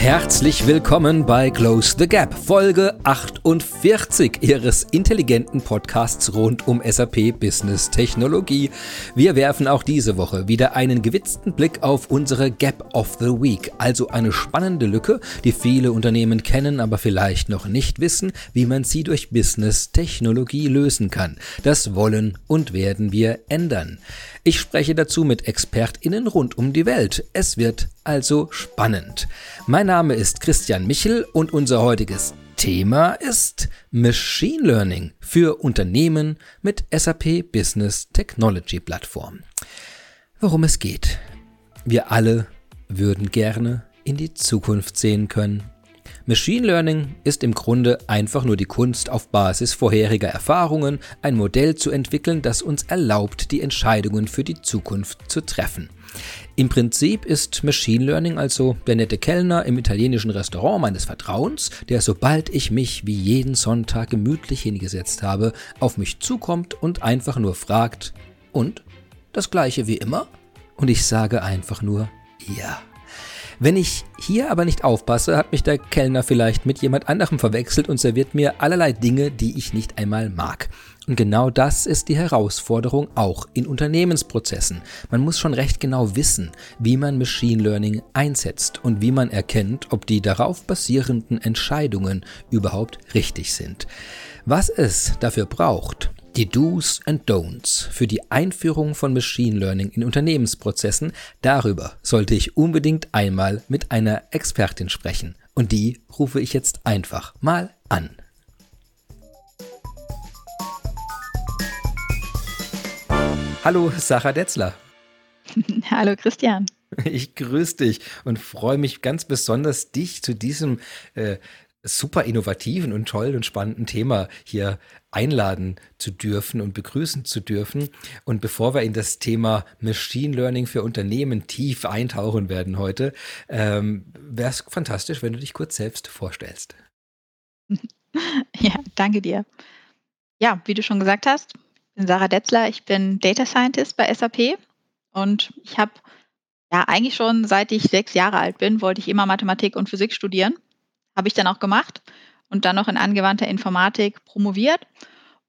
Herzlich willkommen bei Close the Gap, Folge 48 Ihres intelligenten Podcasts rund um SAP Business Technologie. Wir werfen auch diese Woche wieder einen gewitzten Blick auf unsere Gap of the Week, also eine spannende Lücke, die viele Unternehmen kennen, aber vielleicht noch nicht wissen, wie man sie durch Business Technologie lösen kann. Das wollen und werden wir ändern. Ich spreche dazu mit ExpertInnen rund um die Welt. Es wird also spannend. Mein Name ist Christian Michel und unser heutiges Thema ist Machine Learning für Unternehmen mit SAP Business Technology Plattform. Worum es geht. Wir alle würden gerne in die Zukunft sehen können Machine Learning ist im Grunde einfach nur die Kunst, auf Basis vorheriger Erfahrungen ein Modell zu entwickeln, das uns erlaubt, die Entscheidungen für die Zukunft zu treffen. Im Prinzip ist Machine Learning also der nette Kellner im italienischen Restaurant meines Vertrauens, der sobald ich mich wie jeden Sonntag gemütlich hingesetzt habe, auf mich zukommt und einfach nur fragt, und? Das gleiche wie immer? Und ich sage einfach nur ja. Wenn ich hier aber nicht aufpasse, hat mich der Kellner vielleicht mit jemand anderem verwechselt und serviert mir allerlei Dinge, die ich nicht einmal mag. Und genau das ist die Herausforderung auch in Unternehmensprozessen. Man muss schon recht genau wissen, wie man Machine Learning einsetzt und wie man erkennt, ob die darauf basierenden Entscheidungen überhaupt richtig sind. Was es dafür braucht, die Do's and Don'ts für die Einführung von Machine Learning in Unternehmensprozessen, darüber sollte ich unbedingt einmal mit einer Expertin sprechen. Und die rufe ich jetzt einfach mal an. Hallo, Sarah Detzler. Hallo, Christian. Ich grüße dich und freue mich ganz besonders, dich zu diesem äh, super innovativen und tollen und spannenden Thema hier einladen zu dürfen und begrüßen zu dürfen. Und bevor wir in das Thema Machine Learning für Unternehmen tief eintauchen werden heute, ähm, wäre es fantastisch, wenn du dich kurz selbst vorstellst. Ja, danke dir. Ja, wie du schon gesagt hast, bin Sarah Detzler, ich bin Data Scientist bei SAP und ich habe ja eigentlich schon seit ich sechs Jahre alt bin, wollte ich immer Mathematik und Physik studieren habe ich dann auch gemacht und dann noch in angewandter Informatik promoviert.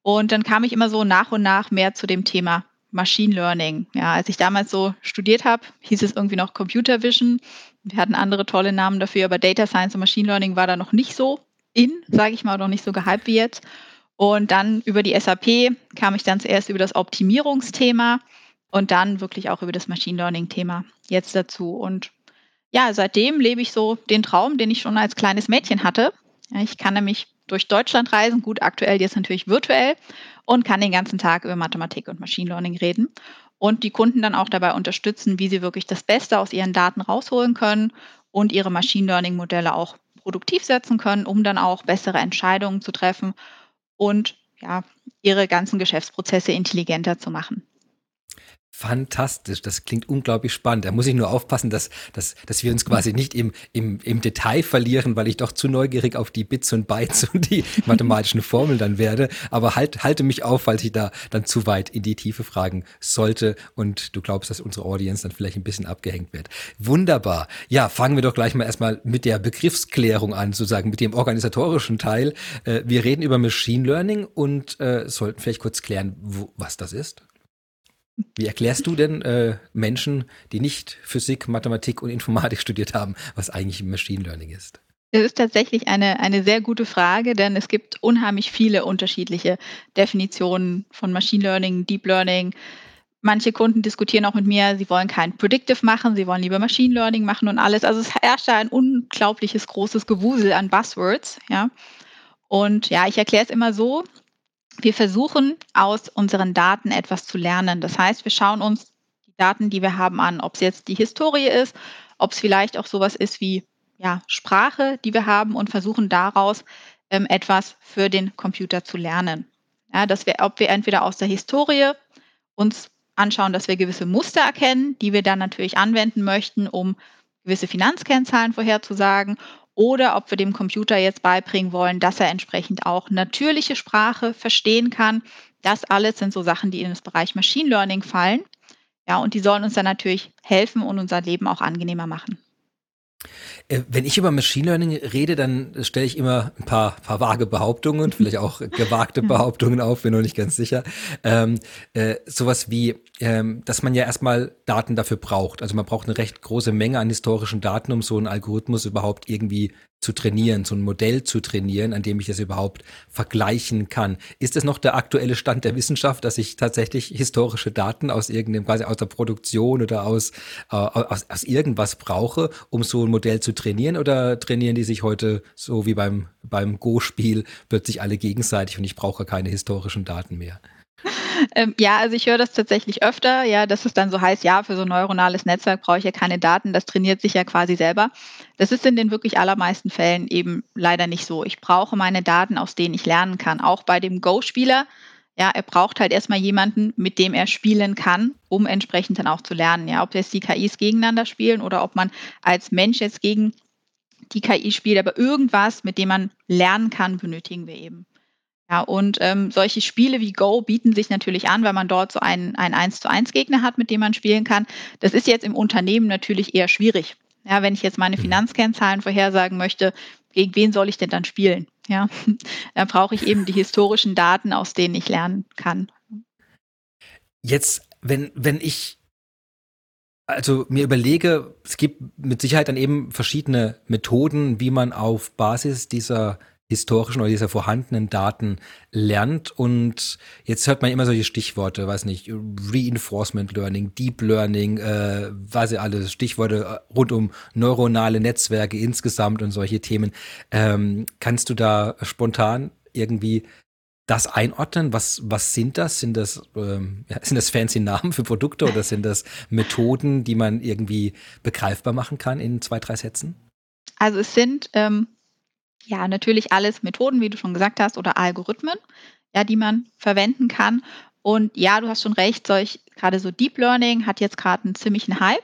Und dann kam ich immer so nach und nach mehr zu dem Thema Machine Learning. Ja, als ich damals so studiert habe, hieß es irgendwie noch Computer Vision. Wir hatten andere tolle Namen dafür, aber Data Science und Machine Learning war da noch nicht so in, sage ich mal, noch nicht so gehypt wie jetzt. Und dann über die SAP kam ich dann zuerst über das Optimierungsthema und dann wirklich auch über das Machine Learning-Thema jetzt dazu. Und ja, seitdem lebe ich so den Traum, den ich schon als kleines Mädchen hatte. Ich kann nämlich durch Deutschland reisen, gut aktuell jetzt natürlich virtuell und kann den ganzen Tag über Mathematik und Machine Learning reden und die Kunden dann auch dabei unterstützen, wie sie wirklich das Beste aus ihren Daten rausholen können und ihre Machine Learning Modelle auch produktiv setzen können, um dann auch bessere Entscheidungen zu treffen und ja, ihre ganzen Geschäftsprozesse intelligenter zu machen. Fantastisch, das klingt unglaublich spannend. Da muss ich nur aufpassen, dass, dass, dass wir uns quasi nicht im, im, im Detail verlieren, weil ich doch zu neugierig auf die Bits und Bytes und die mathematischen Formeln dann werde. Aber halt, halte mich auf, falls ich da dann zu weit in die Tiefe fragen sollte und du glaubst, dass unsere Audience dann vielleicht ein bisschen abgehängt wird. Wunderbar. Ja, fangen wir doch gleich mal erstmal mit der Begriffsklärung an, sozusagen mit dem organisatorischen Teil. Äh, wir reden über Machine Learning und äh, sollten vielleicht kurz klären, wo, was das ist. Wie erklärst du denn äh, Menschen, die nicht Physik, Mathematik und Informatik studiert haben, was eigentlich Machine Learning ist? Das ist tatsächlich eine, eine sehr gute Frage, denn es gibt unheimlich viele unterschiedliche Definitionen von Machine Learning, Deep Learning. Manche Kunden diskutieren auch mit mir, sie wollen kein Predictive machen, sie wollen lieber Machine Learning machen und alles. Also es herrscht da ein unglaubliches großes Gewusel an Buzzwords, ja. Und ja, ich erkläre es immer so, wir versuchen aus unseren Daten etwas zu lernen. Das heißt, wir schauen uns die Daten, die wir haben, an, ob es jetzt die Historie ist, ob es vielleicht auch sowas ist wie ja, Sprache, die wir haben und versuchen daraus ähm, etwas für den Computer zu lernen. Ja, dass wir, ob wir entweder aus der Historie uns anschauen, dass wir gewisse Muster erkennen, die wir dann natürlich anwenden möchten, um gewisse Finanzkennzahlen vorherzusagen oder ob wir dem Computer jetzt beibringen wollen, dass er entsprechend auch natürliche Sprache verstehen kann. Das alles sind so Sachen, die in das Bereich Machine Learning fallen. Ja, und die sollen uns dann natürlich helfen und unser Leben auch angenehmer machen. Äh, wenn ich über Machine Learning rede, dann stelle ich immer ein paar, paar vage Behauptungen, vielleicht auch gewagte Behauptungen auf, bin noch nicht ganz sicher. Ähm, äh, sowas wie, ähm, dass man ja erstmal Daten dafür braucht. Also man braucht eine recht große Menge an historischen Daten, um so einen Algorithmus überhaupt irgendwie zu trainieren, so ein Modell zu trainieren, an dem ich das überhaupt vergleichen kann. Ist es noch der aktuelle Stand der Wissenschaft, dass ich tatsächlich historische Daten aus irgendeinem, quasi aus der Produktion oder aus, äh, aus, aus irgendwas brauche, um so ein Modell zu trainieren? Oder trainieren die sich heute so wie beim, beim Go-Spiel plötzlich alle gegenseitig und ich brauche keine historischen Daten mehr? Ähm, ja, also ich höre das tatsächlich öfter, ja, dass es dann so heißt, ja, für so ein neuronales Netzwerk brauche ich ja keine Daten, das trainiert sich ja quasi selber. Das ist in den wirklich allermeisten Fällen eben leider nicht so. Ich brauche meine Daten, aus denen ich lernen kann. Auch bei dem Go-Spieler, ja, er braucht halt erstmal jemanden, mit dem er spielen kann, um entsprechend dann auch zu lernen. Ja, ob jetzt die KIs gegeneinander spielen oder ob man als Mensch jetzt gegen die KI spielt, aber irgendwas, mit dem man lernen kann, benötigen wir eben. Ja, und ähm, solche Spiele wie Go bieten sich natürlich an, weil man dort so einen, einen 1 zu 1 Gegner hat, mit dem man spielen kann. Das ist jetzt im Unternehmen natürlich eher schwierig. Ja, wenn ich jetzt meine mhm. Finanzkennzahlen vorhersagen möchte, gegen wen soll ich denn dann spielen? Ja, da brauche ich eben die historischen Daten, aus denen ich lernen kann. Jetzt, wenn, wenn ich also mir überlege, es gibt mit Sicherheit dann eben verschiedene Methoden, wie man auf Basis dieser historischen oder dieser vorhandenen Daten lernt. Und jetzt hört man immer solche Stichworte, weiß nicht, Reinforcement Learning, Deep Learning, äh, weiß ich alles, Stichworte äh, rund um neuronale Netzwerke insgesamt und solche Themen. Ähm, kannst du da spontan irgendwie das einordnen? Was, was sind das? Sind das, ähm, ja, sind das fancy Namen für Produkte oder sind das Methoden, die man irgendwie begreifbar machen kann in zwei, drei Sätzen? Also es sind ähm, ja, natürlich alles Methoden, wie du schon gesagt hast, oder Algorithmen, ja, die man verwenden kann. Und ja, du hast schon recht, solch, gerade so Deep Learning hat jetzt gerade einen ziemlichen Hype.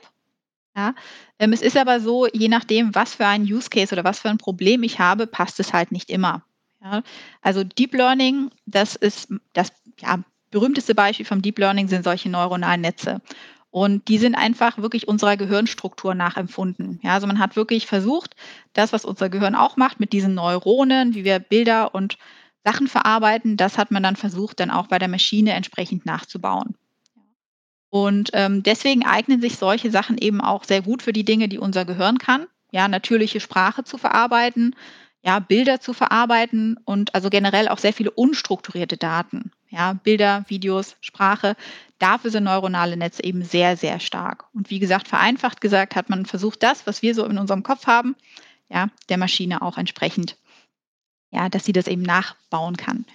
Ja. Ähm, es ist aber so, je nachdem, was für ein Use Case oder was für ein Problem ich habe, passt es halt nicht immer. Ja. Also Deep Learning, das ist das ja, berühmteste Beispiel vom Deep Learning sind solche neuronalen Netze. Und die sind einfach wirklich unserer Gehirnstruktur nachempfunden. Ja, also man hat wirklich versucht, das, was unser Gehirn auch macht, mit diesen Neuronen, wie wir Bilder und Sachen verarbeiten, das hat man dann versucht, dann auch bei der Maschine entsprechend nachzubauen. Und ähm, deswegen eignen sich solche Sachen eben auch sehr gut für die Dinge, die unser Gehirn kann. Ja, natürliche Sprache zu verarbeiten, ja, Bilder zu verarbeiten und also generell auch sehr viele unstrukturierte Daten. Ja, Bilder, Videos, Sprache. Dafür sind neuronale Netze eben sehr, sehr stark. Und wie gesagt, vereinfacht gesagt hat man versucht, das, was wir so in unserem Kopf haben, ja, der Maschine auch entsprechend, ja, dass sie das eben nachbauen kann.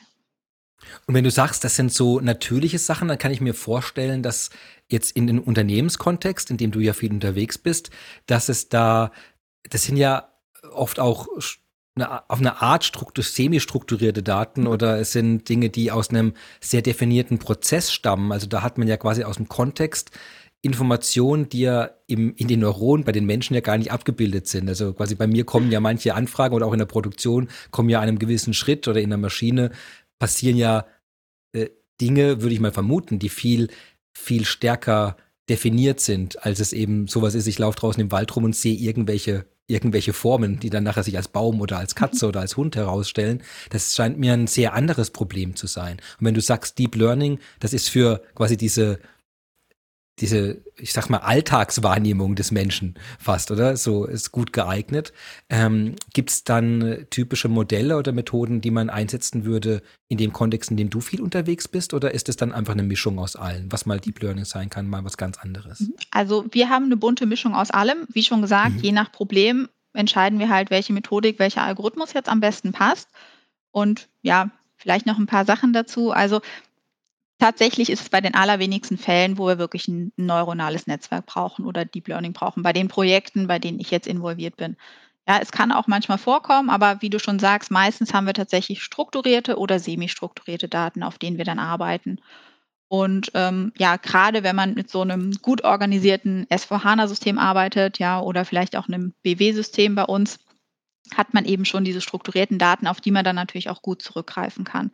Und wenn du sagst, das sind so natürliche Sachen, dann kann ich mir vorstellen, dass jetzt in den Unternehmenskontext, in dem du ja viel unterwegs bist, dass es da, das sind ja oft auch eine, auf eine Art struktur, semi-strukturierte Daten oder es sind Dinge, die aus einem sehr definierten Prozess stammen. Also da hat man ja quasi aus dem Kontext Informationen, die ja im, in den Neuronen bei den Menschen ja gar nicht abgebildet sind. Also quasi bei mir kommen ja manche Anfragen oder auch in der Produktion kommen ja an einem gewissen Schritt oder in der Maschine passieren ja äh, Dinge, würde ich mal vermuten, die viel, viel stärker definiert sind, als es eben sowas ist, ich laufe draußen im Wald rum und sehe irgendwelche irgendwelche Formen, die dann nachher sich als Baum oder als Katze oder als Hund herausstellen. Das scheint mir ein sehr anderes Problem zu sein. Und wenn du sagst Deep Learning, das ist für quasi diese diese, ich sag mal, Alltagswahrnehmung des Menschen fast, oder? So ist gut geeignet. Ähm, Gibt es dann typische Modelle oder Methoden, die man einsetzen würde in dem Kontext, in dem du viel unterwegs bist? Oder ist es dann einfach eine Mischung aus allen, was mal Deep Learning sein kann, mal was ganz anderes? Mhm. Also wir haben eine bunte Mischung aus allem. Wie schon gesagt, mhm. je nach Problem entscheiden wir halt, welche Methodik, welcher Algorithmus jetzt am besten passt. Und ja, vielleicht noch ein paar Sachen dazu. Also Tatsächlich ist es bei den allerwenigsten Fällen, wo wir wirklich ein neuronales Netzwerk brauchen oder Deep Learning brauchen, bei den Projekten, bei denen ich jetzt involviert bin. Ja, es kann auch manchmal vorkommen, aber wie du schon sagst, meistens haben wir tatsächlich strukturierte oder semi-strukturierte Daten, auf denen wir dann arbeiten. Und ähm, ja, gerade wenn man mit so einem gut organisierten S4HANA-System arbeitet, ja, oder vielleicht auch einem BW-System bei uns, hat man eben schon diese strukturierten Daten, auf die man dann natürlich auch gut zurückgreifen kann.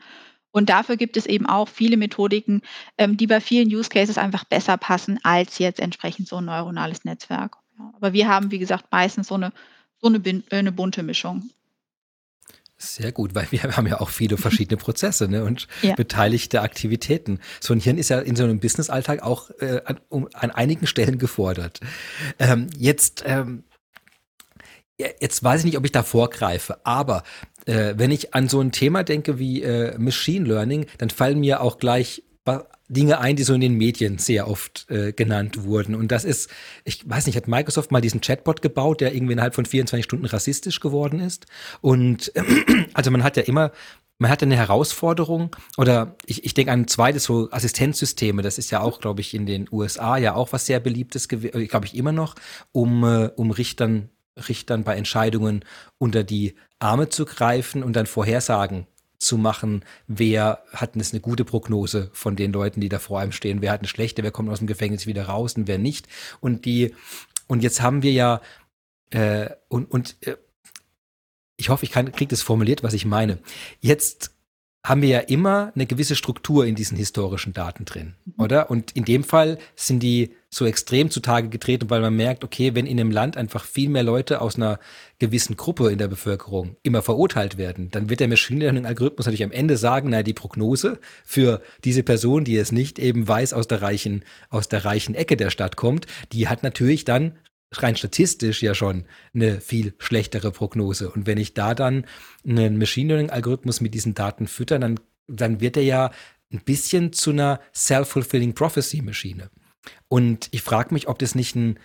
Und dafür gibt es eben auch viele Methodiken, ähm, die bei vielen Use Cases einfach besser passen als jetzt entsprechend so ein neuronales Netzwerk. Ja, aber wir haben, wie gesagt, meistens so eine so eine, äh, eine bunte Mischung. Sehr gut, weil wir haben ja auch viele verschiedene Prozesse ne, und ja. beteiligte Aktivitäten. So ein Hirn ist ja in so einem Businessalltag auch äh, an, um, an einigen Stellen gefordert. Ähm, jetzt, ähm, jetzt weiß ich nicht, ob ich da vorgreife, aber äh, wenn ich an so ein Thema denke wie äh, Machine Learning, dann fallen mir auch gleich Dinge ein, die so in den Medien sehr oft äh, genannt wurden. Und das ist, ich weiß nicht, hat Microsoft mal diesen Chatbot gebaut, der irgendwie innerhalb von 24 Stunden rassistisch geworden ist. Und also man hat ja immer, man hat eine Herausforderung oder ich, ich denke an ein zweites so Assistenzsysteme, das ist ja auch, glaube ich, in den USA ja auch was sehr beliebtes, äh, glaube ich, immer noch, um, äh, um Richtern, Richtern bei Entscheidungen unter die Arme zu greifen und dann Vorhersagen zu machen, wer hat eine gute Prognose von den Leuten, die da vor einem stehen, wer hat eine schlechte, wer kommt aus dem Gefängnis wieder raus und wer nicht. Und die, und jetzt haben wir ja, äh, und, und äh, ich hoffe, ich kriege das formuliert, was ich meine. Jetzt haben wir ja immer eine gewisse Struktur in diesen historischen Daten drin, mhm. oder? Und in dem Fall sind die so extrem zutage getreten, weil man merkt, okay, wenn in einem Land einfach viel mehr Leute aus einer gewissen Gruppe in der Bevölkerung immer verurteilt werden, dann wird der Machine Learning Algorithmus natürlich am Ende sagen, na, die Prognose für diese Person, die es nicht eben weiß aus der reichen, aus der reichen Ecke der Stadt kommt, die hat natürlich dann rein statistisch ja schon eine viel schlechtere Prognose. Und wenn ich da dann einen Machine Learning-Algorithmus mit diesen Daten fütter, dann, dann wird er ja ein bisschen zu einer self-fulfilling prophecy-Maschine. Und ich frage mich, ob das nicht ein,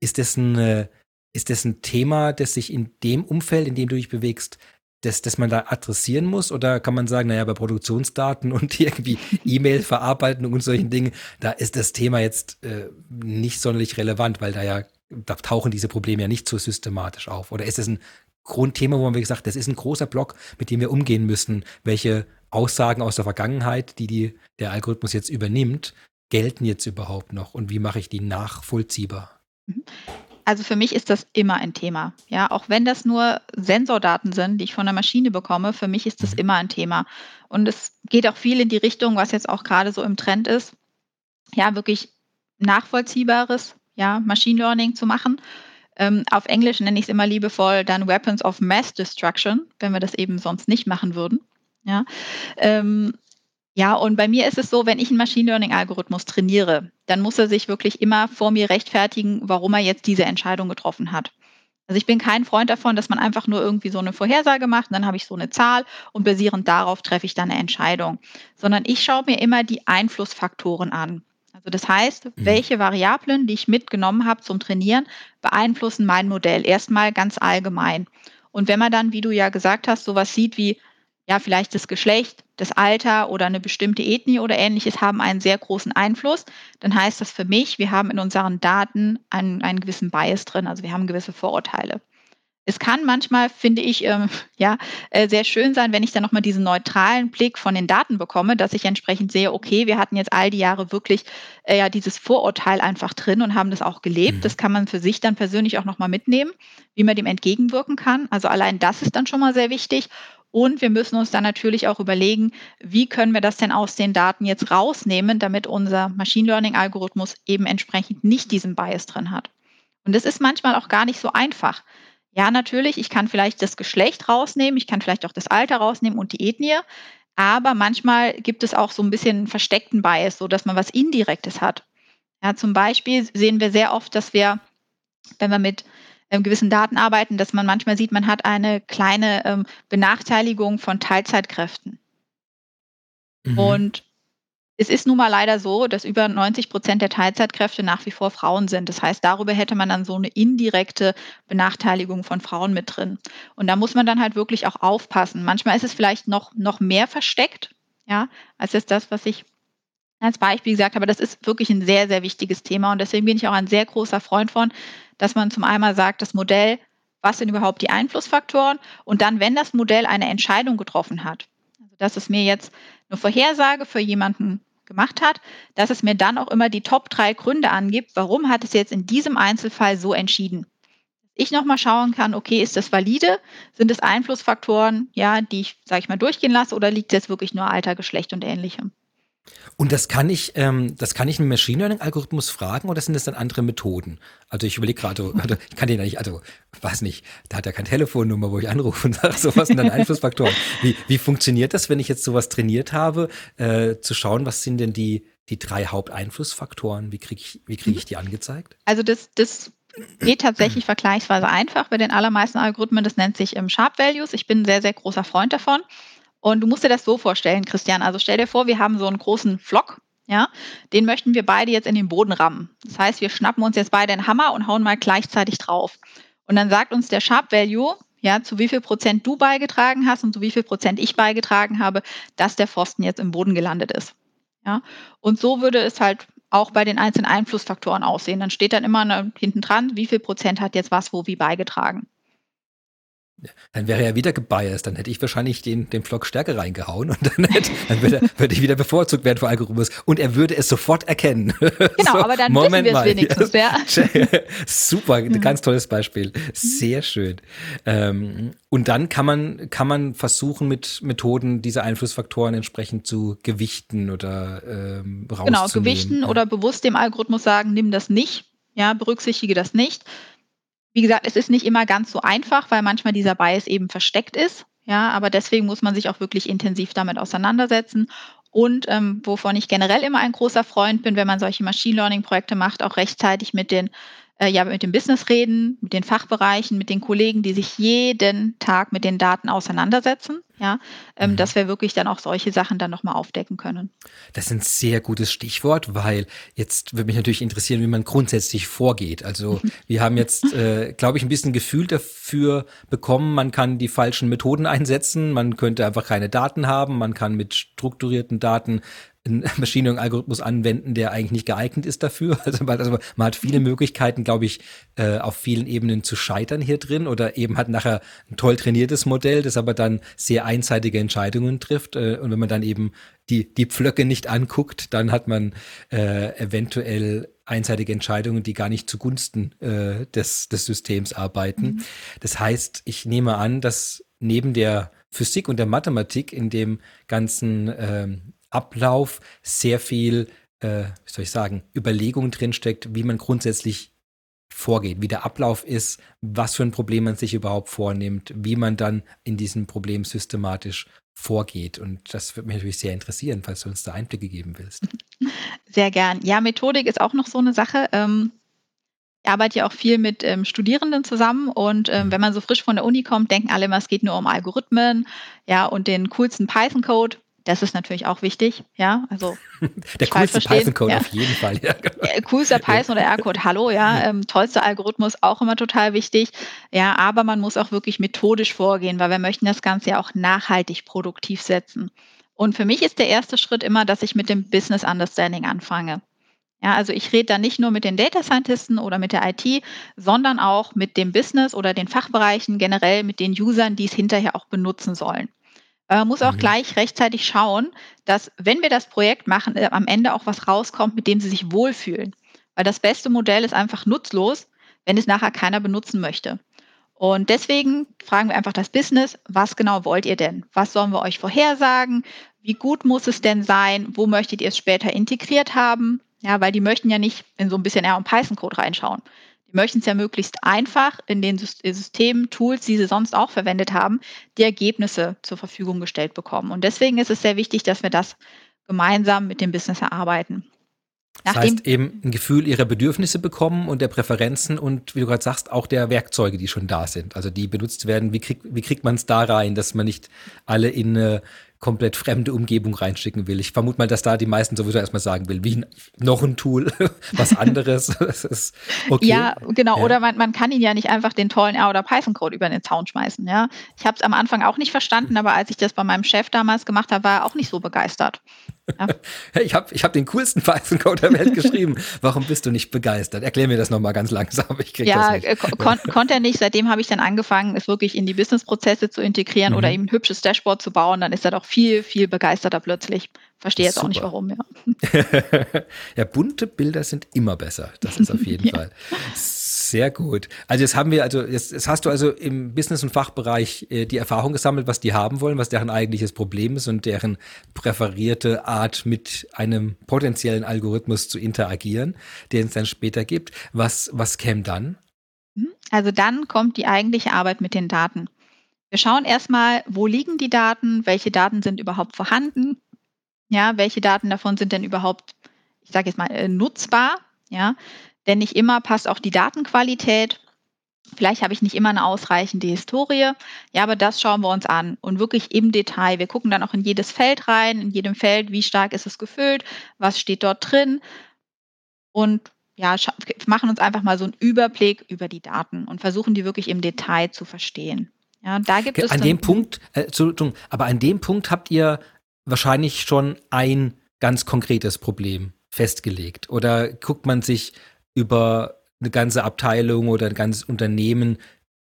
ist das ein, ist das ein Thema, das sich in dem Umfeld, in dem du dich bewegst, das, das man da adressieren muss? Oder kann man sagen, naja, bei Produktionsdaten und irgendwie E-Mail-Verarbeitung und solchen Dingen, da ist das Thema jetzt äh, nicht sonderlich relevant, weil da ja da tauchen diese Probleme ja nicht so systematisch auf. Oder ist es ein Grundthema, wo man wie gesagt, das ist ein großer Block, mit dem wir umgehen müssen. Welche Aussagen aus der Vergangenheit, die, die der Algorithmus jetzt übernimmt, gelten jetzt überhaupt noch und wie mache ich die nachvollziehbar? Mhm. Also für mich ist das immer ein Thema. Ja, auch wenn das nur Sensordaten sind, die ich von der Maschine bekomme, für mich ist das mhm. immer ein Thema. Und es geht auch viel in die Richtung, was jetzt auch gerade so im Trend ist. Ja, wirklich nachvollziehbares ja, Machine Learning zu machen. Ähm, auf Englisch nenne ich es immer liebevoll dann Weapons of Mass Destruction, wenn wir das eben sonst nicht machen würden. Ja, ähm, ja, und bei mir ist es so, wenn ich einen Machine Learning-Algorithmus trainiere, dann muss er sich wirklich immer vor mir rechtfertigen, warum er jetzt diese Entscheidung getroffen hat. Also ich bin kein Freund davon, dass man einfach nur irgendwie so eine Vorhersage macht und dann habe ich so eine Zahl und basierend darauf treffe ich dann eine Entscheidung, sondern ich schaue mir immer die Einflussfaktoren an. Also das heißt, mhm. welche Variablen, die ich mitgenommen habe zum Trainieren, beeinflussen mein Modell erstmal ganz allgemein. Und wenn man dann, wie du ja gesagt hast, sowas sieht wie ja, vielleicht das Geschlecht, das Alter oder eine bestimmte Ethnie oder ähnliches haben einen sehr großen Einfluss, dann heißt das für mich, wir haben in unseren Daten einen, einen gewissen Bias drin, also wir haben gewisse Vorurteile. Es kann manchmal, finde ich, ähm, ja, äh, sehr schön sein, wenn ich dann nochmal diesen neutralen Blick von den Daten bekomme, dass ich entsprechend sehe, okay, wir hatten jetzt all die Jahre wirklich äh, ja dieses Vorurteil einfach drin und haben das auch gelebt. Mhm. Das kann man für sich dann persönlich auch nochmal mitnehmen, wie man dem entgegenwirken kann. Also allein das ist dann schon mal sehr wichtig. Und wir müssen uns dann natürlich auch überlegen, wie können wir das denn aus den Daten jetzt rausnehmen, damit unser Machine Learning-Algorithmus eben entsprechend nicht diesen Bias drin hat. Und das ist manchmal auch gar nicht so einfach. Ja, natürlich, ich kann vielleicht das Geschlecht rausnehmen, ich kann vielleicht auch das Alter rausnehmen und die Ethnie, aber manchmal gibt es auch so ein bisschen versteckten Bias, so dass man was Indirektes hat. Ja, zum Beispiel sehen wir sehr oft, dass wir, wenn wir mit ähm, gewissen Daten arbeiten, dass man manchmal sieht, man hat eine kleine ähm, Benachteiligung von Teilzeitkräften. Mhm. Und es ist nun mal leider so, dass über 90 Prozent der Teilzeitkräfte nach wie vor Frauen sind. Das heißt, darüber hätte man dann so eine indirekte Benachteiligung von Frauen mit drin. Und da muss man dann halt wirklich auch aufpassen. Manchmal ist es vielleicht noch, noch mehr versteckt, ja, als jetzt das, was ich als Beispiel gesagt habe. Das ist wirklich ein sehr, sehr wichtiges Thema. Und deswegen bin ich auch ein sehr großer Freund von, dass man zum einen sagt, das Modell, was sind überhaupt die Einflussfaktoren? Und dann, wenn das Modell eine Entscheidung getroffen hat, also dass es mir jetzt eine Vorhersage für jemanden gemacht hat, dass es mir dann auch immer die Top drei Gründe angibt, warum hat es jetzt in diesem Einzelfall so entschieden. Ich nochmal schauen kann, okay, ist das valide? Sind es Einflussfaktoren, ja, die ich, sage ich mal, durchgehen lasse oder liegt es jetzt wirklich nur Alter, Geschlecht und ähnlichem? Und das kann ich, ähm, das kann ich einen Machine Learning Algorithmus fragen oder sind das dann andere Methoden? Also ich überlege gerade, also ich kann den nicht, also weiß nicht, da hat er keine Telefonnummer, wo ich anrufe und sage, sowas sind dann Einflussfaktoren. Wie, wie funktioniert das, wenn ich jetzt sowas trainiert habe, äh, zu schauen, was sind denn die, die drei Haupteinflussfaktoren? Wie kriege ich, wie kriege ich die angezeigt? Also das, das geht tatsächlich vergleichsweise einfach bei den allermeisten Algorithmen. Das nennt sich ähm, Sharp Values. Ich bin ein sehr, sehr großer Freund davon. Und du musst dir das so vorstellen, Christian. Also stell dir vor, wir haben so einen großen Flock, ja, den möchten wir beide jetzt in den Boden rammen. Das heißt, wir schnappen uns jetzt beide einen Hammer und hauen mal gleichzeitig drauf. Und dann sagt uns der Sharp Value, ja, zu wie viel Prozent du beigetragen hast und zu wie viel Prozent ich beigetragen habe, dass der Pfosten jetzt im Boden gelandet ist. Ja, und so würde es halt auch bei den einzelnen Einflussfaktoren aussehen. Dann steht dann immer ne, hinten dran, wie viel Prozent hat jetzt was wo wie beigetragen. Dann wäre er wieder gebiased, dann hätte ich wahrscheinlich den, den Flock stärker reingehauen und dann, hätte, dann würde, würde ich wieder bevorzugt werden vor Algorithmus und er würde es sofort erkennen. Genau, so, aber dann Moment wissen wir es wenigstens, ja. Super, ein ganz tolles Beispiel. Sehr schön. Ähm, und dann kann man, kann man versuchen, mit Methoden diese Einflussfaktoren entsprechend zu gewichten oder ähm, rauszunehmen. Genau, gewichten ja. oder bewusst dem Algorithmus sagen, nimm das nicht, ja, berücksichtige das nicht wie gesagt, es ist nicht immer ganz so einfach, weil manchmal dieser Bias eben versteckt ist. Ja, aber deswegen muss man sich auch wirklich intensiv damit auseinandersetzen. Und ähm, wovon ich generell immer ein großer Freund bin, wenn man solche Machine Learning Projekte macht, auch rechtzeitig mit den äh, ja mit dem Business reden, mit den Fachbereichen, mit den Kollegen, die sich jeden Tag mit den Daten auseinandersetzen. Ja, ähm, mhm. dass wir wirklich dann auch solche Sachen dann nochmal aufdecken können. Das ist ein sehr gutes Stichwort, weil jetzt würde mich natürlich interessieren, wie man grundsätzlich vorgeht. Also wir haben jetzt, äh, glaube ich, ein bisschen Gefühl dafür bekommen, man kann die falschen Methoden einsetzen, man könnte einfach keine Daten haben, man kann mit strukturierten Daten einen Machine Learning Algorithmus anwenden, der eigentlich nicht geeignet ist dafür. Also, also man hat viele Möglichkeiten, glaube ich, äh, auf vielen Ebenen zu scheitern hier drin oder eben hat nachher ein toll trainiertes Modell, das aber dann sehr einseitige Entscheidungen trifft. Äh, und wenn man dann eben die, die Pflöcke nicht anguckt, dann hat man äh, eventuell einseitige Entscheidungen, die gar nicht zugunsten äh, des, des Systems arbeiten. Mhm. Das heißt, ich nehme an, dass neben der Physik und der Mathematik in dem ganzen ähm, Ablauf sehr viel, äh, wie soll ich sagen, Überlegung drinsteckt, wie man grundsätzlich vorgeht, wie der Ablauf ist, was für ein Problem man sich überhaupt vornimmt, wie man dann in diesem Problem systematisch vorgeht. Und das würde mich natürlich sehr interessieren, falls du uns da Einblicke geben willst. Sehr gern. Ja, Methodik ist auch noch so eine Sache. Ähm, ich arbeite ja auch viel mit ähm, Studierenden zusammen und ähm, mhm. wenn man so frisch von der Uni kommt, denken alle immer, es geht nur um Algorithmen, ja, und den coolsten Python-Code. Das ist natürlich auch wichtig, ja. Also der coolste Python-Code ja. auf jeden Fall, ja. Genau. Coolster Python oder R-Code, hallo, ja. Ähm, tollster Algorithmus auch immer total wichtig. Ja, aber man muss auch wirklich methodisch vorgehen, weil wir möchten das Ganze ja auch nachhaltig produktiv setzen. Und für mich ist der erste Schritt immer, dass ich mit dem Business Understanding anfange. Ja, also ich rede da nicht nur mit den Data Scientisten oder mit der IT, sondern auch mit dem Business oder den Fachbereichen, generell mit den Usern, die es hinterher auch benutzen sollen. Man muss auch mhm. gleich rechtzeitig schauen, dass, wenn wir das Projekt machen, äh, am Ende auch was rauskommt, mit dem sie sich wohlfühlen. Weil das beste Modell ist einfach nutzlos, wenn es nachher keiner benutzen möchte. Und deswegen fragen wir einfach das Business, was genau wollt ihr denn? Was sollen wir euch vorhersagen? Wie gut muss es denn sein? Wo möchtet ihr es später integriert haben? Ja, weil die möchten ja nicht in so ein bisschen R und Python-Code reinschauen möchten es ja möglichst einfach in den Systemen, Tools, die sie sonst auch verwendet haben, die Ergebnisse zur Verfügung gestellt bekommen. Und deswegen ist es sehr wichtig, dass wir das gemeinsam mit dem Business erarbeiten. Das heißt eben ein Gefühl ihrer Bedürfnisse bekommen und der Präferenzen und wie du gerade sagst, auch der Werkzeuge, die schon da sind, also die benutzt werden. Wie, krieg, wie kriegt man es da rein, dass man nicht alle in eine komplett fremde Umgebung reinschicken will. Ich vermute mal, dass da die meisten sowieso erstmal sagen will, wie noch ein Tool, was anderes. okay. Ja, genau. Ja. Oder man, man kann ihn ja nicht einfach den tollen R oder Python-Code über den Zaun schmeißen. Ja, ich habe es am Anfang auch nicht verstanden, aber als ich das bei meinem Chef damals gemacht habe, war er auch nicht so begeistert. Ja. ich habe ich hab den coolsten Python-Code der Welt geschrieben. Warum bist du nicht begeistert? Erklär mir das nochmal ganz langsam. Ich krieg ja, das nicht. Äh, kon konnte er nicht. Seitdem habe ich dann angefangen, es wirklich in die Business-Prozesse zu integrieren mhm. oder ihm ein hübsches Dashboard zu bauen. Dann ist er doch viel, viel begeisterter plötzlich. Verstehe jetzt Super. auch nicht warum, ja. ja, bunte Bilder sind immer besser. Das ist auf jeden ja. Fall Sehr gut. Also jetzt haben wir, also jetzt, jetzt hast du also im Business- und Fachbereich äh, die Erfahrung gesammelt, was die haben wollen, was deren eigentliches Problem ist und deren präferierte Art mit einem potenziellen Algorithmus zu interagieren, den es dann später gibt. Was, was käme dann? Mhm. Also dann kommt die eigentliche Arbeit mit den Daten. Wir schauen erstmal, wo liegen die Daten, welche Daten sind überhaupt vorhanden, ja, welche Daten davon sind denn überhaupt, ich sage jetzt mal, äh, nutzbar, ja, denn nicht immer passt auch die Datenqualität. Vielleicht habe ich nicht immer eine ausreichende Historie. Ja, aber das schauen wir uns an und wirklich im Detail. Wir gucken dann auch in jedes Feld rein, in jedem Feld, wie stark ist es gefüllt, was steht dort drin und ja, machen uns einfach mal so einen Überblick über die Daten und versuchen die wirklich im Detail zu verstehen. Ja, da gibt es an dem Punkt, äh, aber an dem Punkt habt ihr wahrscheinlich schon ein ganz konkretes Problem festgelegt. Oder guckt man sich über eine ganze Abteilung oder ein ganzes Unternehmen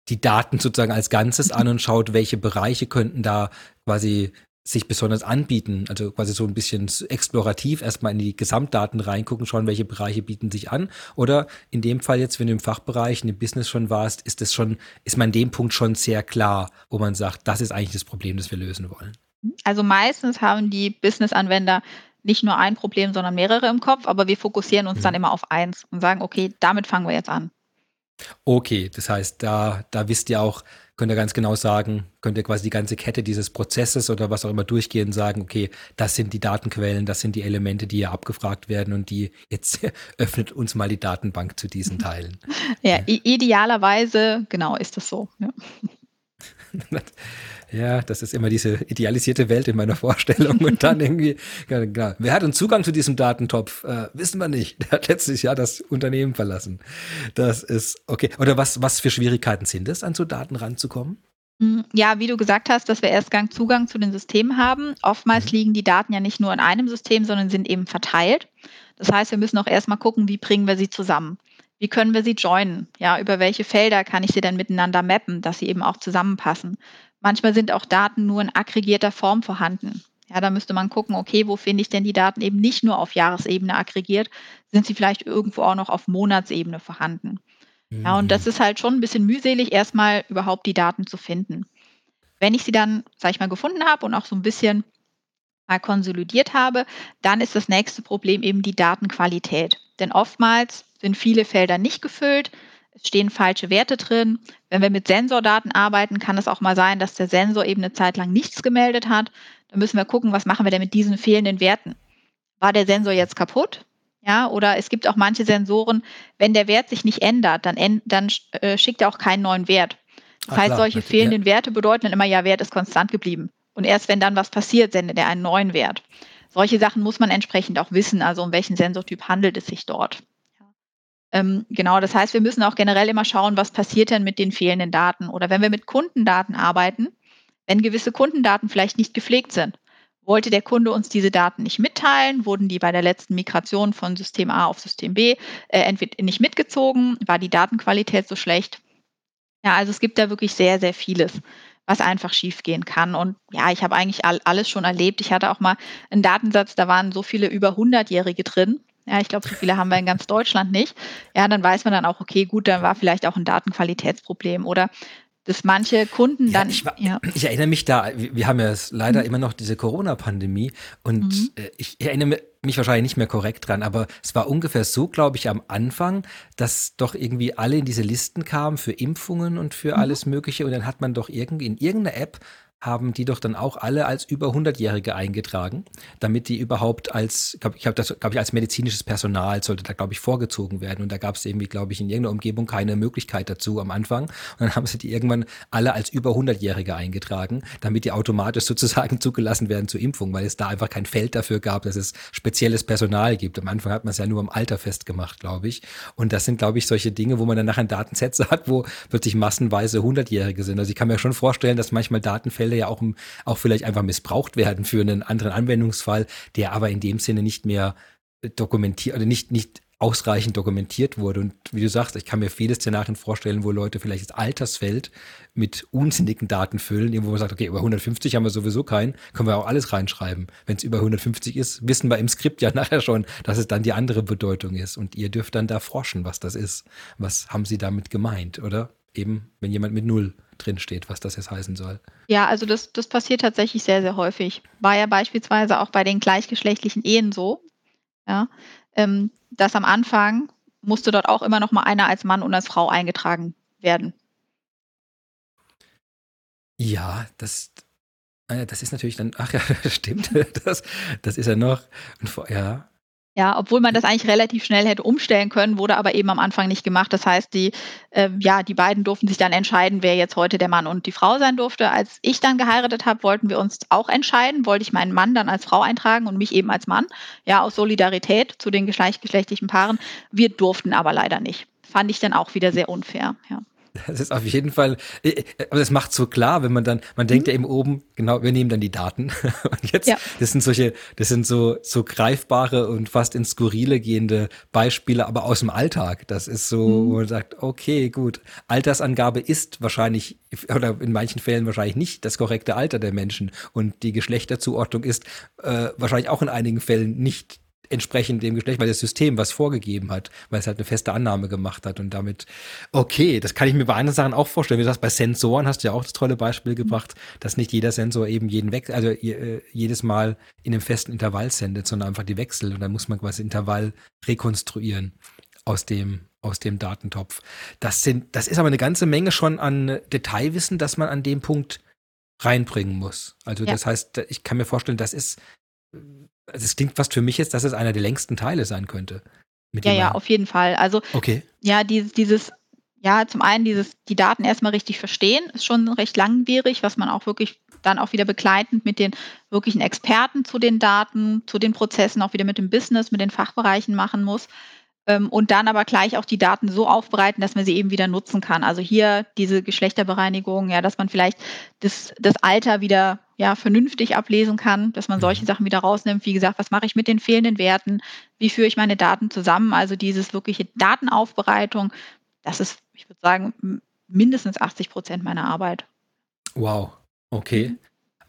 die Daten sozusagen als Ganzes an und schaut, welche Bereiche könnten da quasi sich besonders anbieten. Also quasi so ein bisschen explorativ erstmal in die Gesamtdaten reingucken, schauen, welche Bereiche bieten sich an. Oder in dem Fall jetzt, wenn du im Fachbereich, in dem Business schon warst, ist das schon, ist man an dem Punkt schon sehr klar, wo man sagt, das ist eigentlich das Problem, das wir lösen wollen. Also meistens haben die Business-Anwender nicht nur ein Problem, sondern mehrere im Kopf, aber wir fokussieren uns mhm. dann immer auf eins und sagen, okay, damit fangen wir jetzt an. Okay, das heißt, da, da wisst ihr auch, könnt ihr ganz genau sagen, könnt ihr quasi die ganze Kette dieses Prozesses oder was auch immer durchgehen und sagen, okay, das sind die Datenquellen, das sind die Elemente, die hier abgefragt werden und die jetzt öffnet uns mal die Datenbank zu diesen Teilen. Ja, ja. idealerweise, genau, ist das so. Ja. Ja, das ist immer diese idealisierte Welt in meiner Vorstellung. Und dann irgendwie, ja, klar, wer hat einen Zugang zu diesem Datentopf? Äh, wissen wir nicht. Der hat letztes Jahr das Unternehmen verlassen. Das ist okay. Oder was, was für Schwierigkeiten sind es, an so Daten ranzukommen? Hm, ja, wie du gesagt hast, dass wir erst Gang Zugang zu den Systemen haben. Oftmals mhm. liegen die Daten ja nicht nur in einem System, sondern sind eben verteilt. Das heißt, wir müssen auch erstmal gucken, wie bringen wir sie zusammen. Wie können wir sie joinen? Ja, über welche Felder kann ich sie dann miteinander mappen, dass sie eben auch zusammenpassen? Manchmal sind auch Daten nur in aggregierter Form vorhanden. Ja, da müsste man gucken, okay, wo finde ich denn die Daten eben nicht nur auf Jahresebene aggregiert, sind sie vielleicht irgendwo auch noch auf Monatsebene vorhanden. Mhm. Ja, und das ist halt schon ein bisschen mühselig, erstmal überhaupt die Daten zu finden. Wenn ich sie dann, sag ich mal, gefunden habe und auch so ein bisschen mal konsolidiert habe, dann ist das nächste Problem eben die Datenqualität. Denn oftmals sind viele Felder nicht gefüllt, es stehen falsche Werte drin. Wenn wir mit Sensordaten arbeiten, kann es auch mal sein, dass der Sensor eben eine Zeit lang nichts gemeldet hat. Dann müssen wir gucken, was machen wir denn mit diesen fehlenden Werten? War der Sensor jetzt kaputt? Ja, oder es gibt auch manche Sensoren, wenn der Wert sich nicht ändert, dann, dann äh, schickt er auch keinen neuen Wert. Das Ach heißt, klar, solche fehlenden ja. Werte bedeuten dann immer, ja, Wert ist konstant geblieben. Und erst wenn dann was passiert, sendet er einen neuen Wert. Solche Sachen muss man entsprechend auch wissen, also um welchen Sensortyp handelt es sich dort. Ähm, genau, das heißt, wir müssen auch generell immer schauen, was passiert denn mit den fehlenden Daten. Oder wenn wir mit Kundendaten arbeiten, wenn gewisse Kundendaten vielleicht nicht gepflegt sind. Wollte der Kunde uns diese Daten nicht mitteilen? Wurden die bei der letzten Migration von System A auf System B äh, entweder nicht mitgezogen? War die Datenqualität so schlecht? Ja, also es gibt da wirklich sehr, sehr vieles, was einfach schiefgehen kann. Und ja, ich habe eigentlich all, alles schon erlebt. Ich hatte auch mal einen Datensatz, da waren so viele über 100-Jährige drin. Ja, ich glaube, so viele haben wir in ganz Deutschland nicht. Ja, dann weiß man dann auch, okay, gut, dann war vielleicht auch ein Datenqualitätsproblem oder dass manche Kunden ja, dann. Ich, war, ja. ich, erinnere mich da, wir haben ja leider mhm. immer noch diese Corona-Pandemie und mhm. Äh, ich erinnere mich wahrscheinlich nicht mehr korrekt dran, aber es war ungefähr so, glaube ich, am Anfang, dass doch irgendwie alle in diese Listen kamen für Impfungen und für mhm. alles Mögliche und dann hat man doch irgendwie in irgendeiner App haben die doch dann auch alle als über 100-Jährige eingetragen, damit die überhaupt als, glaub, ich habe das, glaube ich, als medizinisches Personal sollte da, glaube ich, vorgezogen werden. Und da gab es irgendwie, glaube ich, in irgendeiner Umgebung keine Möglichkeit dazu am Anfang. Und dann haben sie die irgendwann alle als über 100-Jährige eingetragen, damit die automatisch sozusagen zugelassen werden zur Impfung, weil es da einfach kein Feld dafür gab, dass es spezielles Personal gibt. Am Anfang hat man es ja nur am Alter festgemacht, glaube ich. Und das sind, glaube ich, solche Dinge, wo man dann nachher Datensätze hat, wo plötzlich massenweise 100-Jährige sind. Also ich kann mir schon vorstellen, dass manchmal Datenfelder Fälle ja auch, auch vielleicht einfach missbraucht werden für einen anderen Anwendungsfall, der aber in dem Sinne nicht mehr dokumentiert oder nicht, nicht ausreichend dokumentiert wurde. Und wie du sagst, ich kann mir viele Szenarien vorstellen, wo Leute vielleicht das Altersfeld mit unsinnigen Daten füllen, wo man sagt, okay, über 150 haben wir sowieso keinen, können wir auch alles reinschreiben. Wenn es über 150 ist, wissen wir im Skript ja nachher schon, dass es dann die andere Bedeutung ist. Und ihr dürft dann da forschen, was das ist. Was haben sie damit gemeint, oder? Eben, wenn jemand mit Null drin steht, was das jetzt heißen soll. Ja, also das, das passiert tatsächlich sehr, sehr häufig. War ja beispielsweise auch bei den gleichgeschlechtlichen Ehen so. Ja, ähm, dass am Anfang musste dort auch immer noch mal einer als Mann und als Frau eingetragen werden. Ja, das, äh, das ist natürlich dann, ach ja, stimmt, das, das ist ja noch, ja, ja, obwohl man das eigentlich relativ schnell hätte umstellen können, wurde aber eben am Anfang nicht gemacht. Das heißt, die, äh, ja, die beiden durften sich dann entscheiden, wer jetzt heute der Mann und die Frau sein durfte. Als ich dann geheiratet habe, wollten wir uns auch entscheiden. Wollte ich meinen Mann dann als Frau eintragen und mich eben als Mann. Ja, aus Solidarität zu den gleichgeschlechtlichen Paaren. Wir durften aber leider nicht. Fand ich dann auch wieder sehr unfair. Ja. Das ist auf jeden Fall, äh, äh, aber das macht so klar, wenn man dann, man denkt mhm. ja eben oben, genau, wir nehmen dann die Daten. Und jetzt, ja. das sind solche, das sind so, so greifbare und fast ins Skurrile gehende Beispiele, aber aus dem Alltag. Das ist so, mhm. wo man sagt, okay, gut, Altersangabe ist wahrscheinlich, oder in manchen Fällen wahrscheinlich nicht das korrekte Alter der Menschen. Und die Geschlechterzuordnung ist äh, wahrscheinlich auch in einigen Fällen nicht entsprechend dem Geschlecht, weil das System was vorgegeben hat, weil es halt eine feste Annahme gemacht hat und damit, okay, das kann ich mir bei anderen Sachen auch vorstellen. Wie du sagst, bei Sensoren hast du ja auch das tolle Beispiel gebracht, dass nicht jeder Sensor eben jeden Wechsel, also äh, jedes Mal in einem festen Intervall sendet, sondern einfach die Wechsel und dann muss man quasi Intervall rekonstruieren aus dem aus dem Datentopf. Das sind, das ist aber eine ganze Menge schon an Detailwissen, das man an dem Punkt reinbringen muss. Also ja. das heißt, ich kann mir vorstellen, das ist es klingt fast für mich jetzt, dass es einer der längsten Teile sein könnte. ja, ja, auf jeden Fall. Also okay. ja, dieses, dieses, ja, zum einen dieses, die Daten erstmal richtig verstehen, ist schon recht langwierig, was man auch wirklich dann auch wieder begleitend mit den wirklichen Experten zu den Daten, zu den Prozessen, auch wieder mit dem Business, mit den Fachbereichen machen muss. Ähm, und dann aber gleich auch die Daten so aufbereiten, dass man sie eben wieder nutzen kann. Also hier diese Geschlechterbereinigung, ja, dass man vielleicht das, das Alter wieder ja, vernünftig ablesen kann, dass man solche mhm. Sachen wieder rausnimmt. Wie gesagt, was mache ich mit den fehlenden Werten? Wie führe ich meine Daten zusammen? Also dieses wirkliche Datenaufbereitung, das ist, ich würde sagen, mindestens 80 Prozent meiner Arbeit. Wow, okay.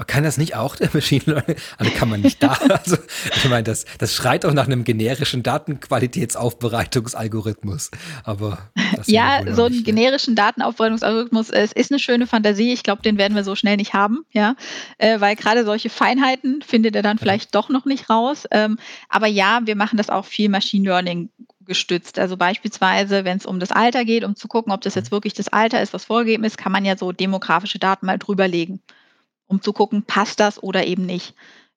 Aber kann das nicht auch der Machine Learning? Also kann man nicht da. Also, ich meine, das, das schreit doch nach einem generischen Datenqualitätsaufbereitungsalgorithmus. Aber ja, so einen generischen Datenaufbereitungsalgorithmus, es ist eine schöne Fantasie. Ich glaube, den werden wir so schnell nicht haben, ja, äh, weil gerade solche Feinheiten findet er dann vielleicht doch noch nicht raus. Ähm, aber ja, wir machen das auch viel Machine Learning gestützt. Also beispielsweise, wenn es um das Alter geht, um zu gucken, ob das jetzt mhm. wirklich das Alter ist, was vorgegeben ist, kann man ja so demografische Daten mal drüberlegen um zu gucken, passt das oder eben nicht.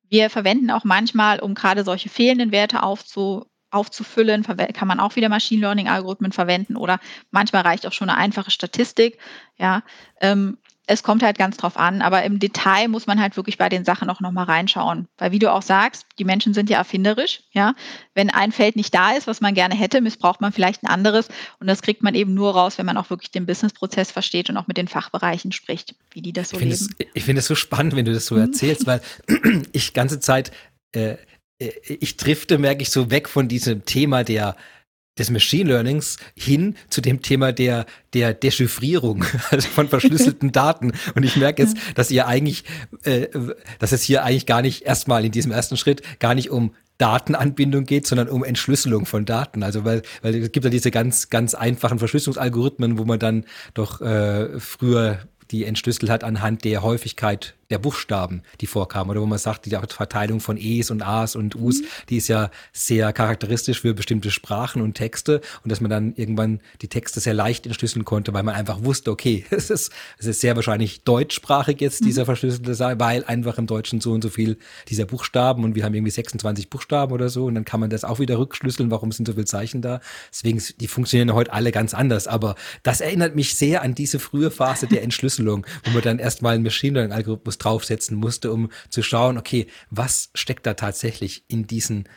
Wir verwenden auch manchmal, um gerade solche fehlenden Werte aufzu, aufzufüllen, kann man auch wieder Machine Learning Algorithmen verwenden oder manchmal reicht auch schon eine einfache Statistik. Ja, ähm, es kommt halt ganz drauf an, aber im Detail muss man halt wirklich bei den Sachen auch nochmal reinschauen. Weil wie du auch sagst, die Menschen sind ja erfinderisch, ja. Wenn ein Feld nicht da ist, was man gerne hätte, missbraucht man vielleicht ein anderes. Und das kriegt man eben nur raus, wenn man auch wirklich den Businessprozess versteht und auch mit den Fachbereichen spricht, wie die das so ich leben. Es, ich finde es so spannend, wenn du das so mhm. erzählst, weil ich ganze Zeit äh, äh, ich drifte, merke ich, so weg von diesem Thema der des Machine Learnings hin zu dem Thema der, der Dechiffrierung, also von verschlüsselten Daten. Und ich merke jetzt, dass ihr eigentlich, äh, dass es hier eigentlich gar nicht erstmal in diesem ersten Schritt gar nicht um Datenanbindung geht, sondern um Entschlüsselung von Daten. Also weil, weil es gibt ja diese ganz, ganz einfachen Verschlüsselungsalgorithmen, wo man dann doch äh, früher die entschlüsselt hat anhand der Häufigkeit der Buchstaben, die vorkamen. Oder wo man sagt, die Verteilung von E's und A's und U's, mhm. die ist ja sehr charakteristisch für bestimmte Sprachen und Texte. Und dass man dann irgendwann die Texte sehr leicht entschlüsseln konnte, weil man einfach wusste, okay, es ist, es ist sehr wahrscheinlich deutschsprachig jetzt, mhm. dieser verschlüsselte Saal, weil einfach im Deutschen so und so viel dieser Buchstaben und wir haben irgendwie 26 Buchstaben oder so. Und dann kann man das auch wieder rückschlüsseln, warum sind so viele Zeichen da. Deswegen, die funktionieren heute alle ganz anders. Aber das erinnert mich sehr an diese frühe Phase der Entschlüsselung, wo man dann erstmal einen Machine Learning Algorithmus draufsetzen musste, um zu schauen, okay, was steckt da tatsächlich in diesen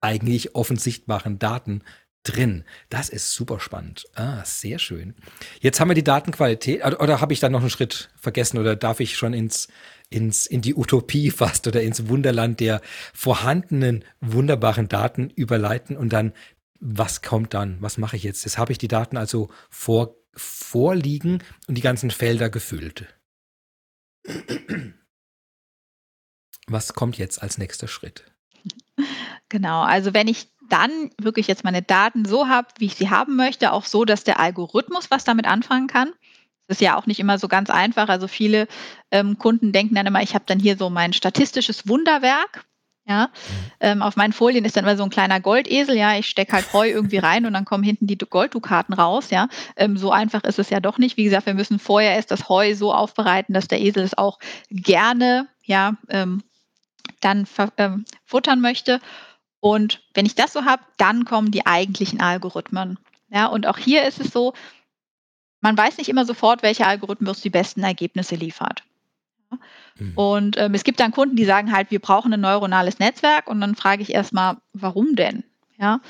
eigentlich offensichtbaren Daten drin. Das ist super spannend. Ah, sehr schön. Jetzt haben wir die Datenqualität. Oder, oder habe ich da noch einen Schritt vergessen oder darf ich schon ins, ins, in die Utopie fast oder ins Wunderland der vorhandenen wunderbaren Daten überleiten und dann was kommt dann? Was mache ich jetzt? Jetzt habe ich die Daten also vor, vorliegen und die ganzen Felder gefüllt. Was kommt jetzt als nächster Schritt? Genau, also wenn ich dann wirklich jetzt meine Daten so habe, wie ich sie haben möchte, auch so, dass der Algorithmus was damit anfangen kann. Das ist ja auch nicht immer so ganz einfach. Also viele ähm, Kunden denken dann immer, ich habe dann hier so mein statistisches Wunderwerk. Ja, mhm. ähm, auf meinen Folien ist dann immer so ein kleiner Goldesel. Ja, ich stecke halt Heu irgendwie rein und dann kommen hinten die Golddukaten raus. Ja, ähm, so einfach ist es ja doch nicht. Wie gesagt, wir müssen vorher erst das Heu so aufbereiten, dass der Esel es auch gerne, ja, ähm, dann ähm, futtern möchte. Und wenn ich das so habe, dann kommen die eigentlichen Algorithmen. Ja, und auch hier ist es so, man weiß nicht immer sofort, welcher Algorithmus die besten Ergebnisse liefert. Mhm. Und ähm, es gibt dann Kunden, die sagen halt, wir brauchen ein neuronales Netzwerk und dann frage ich erstmal, warum denn? Ja,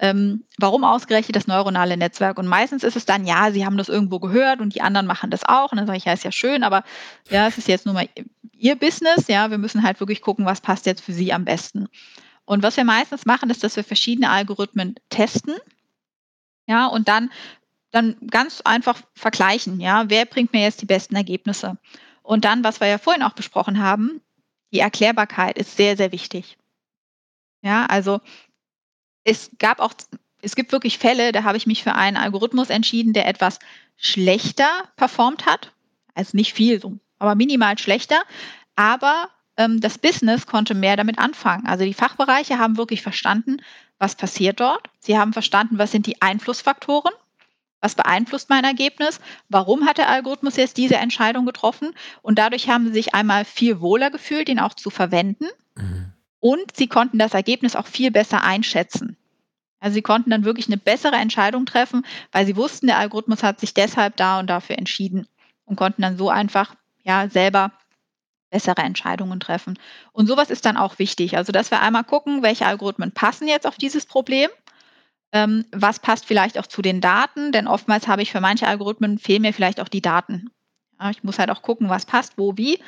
ähm, warum ausgerechnet das neuronale Netzwerk? Und meistens ist es dann, ja, sie haben das irgendwo gehört und die anderen machen das auch. Und dann sage ich, ja, ist ja schön, aber ja, es ist jetzt nur mal ihr Business. Ja, wir müssen halt wirklich gucken, was passt jetzt für sie am besten. Und was wir meistens machen, ist, dass wir verschiedene Algorithmen testen. Ja, und dann, dann ganz einfach vergleichen. Ja, wer bringt mir jetzt die besten Ergebnisse? Und dann, was wir ja vorhin auch besprochen haben, die Erklärbarkeit ist sehr, sehr wichtig. Ja, also es gab auch, es gibt wirklich Fälle, da habe ich mich für einen Algorithmus entschieden, der etwas schlechter performt hat. Also nicht viel, aber minimal schlechter. Aber ähm, das Business konnte mehr damit anfangen. Also die Fachbereiche haben wirklich verstanden, was passiert dort. Sie haben verstanden, was sind die Einflussfaktoren was beeinflusst mein Ergebnis? Warum hat der Algorithmus jetzt diese Entscheidung getroffen? Und dadurch haben sie sich einmal viel wohler gefühlt, ihn auch zu verwenden. Mhm. Und sie konnten das Ergebnis auch viel besser einschätzen. Also sie konnten dann wirklich eine bessere Entscheidung treffen, weil sie wussten, der Algorithmus hat sich deshalb da und dafür entschieden und konnten dann so einfach ja selber bessere Entscheidungen treffen. Und sowas ist dann auch wichtig. Also dass wir einmal gucken, welche Algorithmen passen jetzt auf dieses Problem ähm, was passt vielleicht auch zu den Daten? Denn oftmals habe ich für manche Algorithmen fehlen mir vielleicht auch die Daten. Ja, ich muss halt auch gucken, was passt, wo, wie.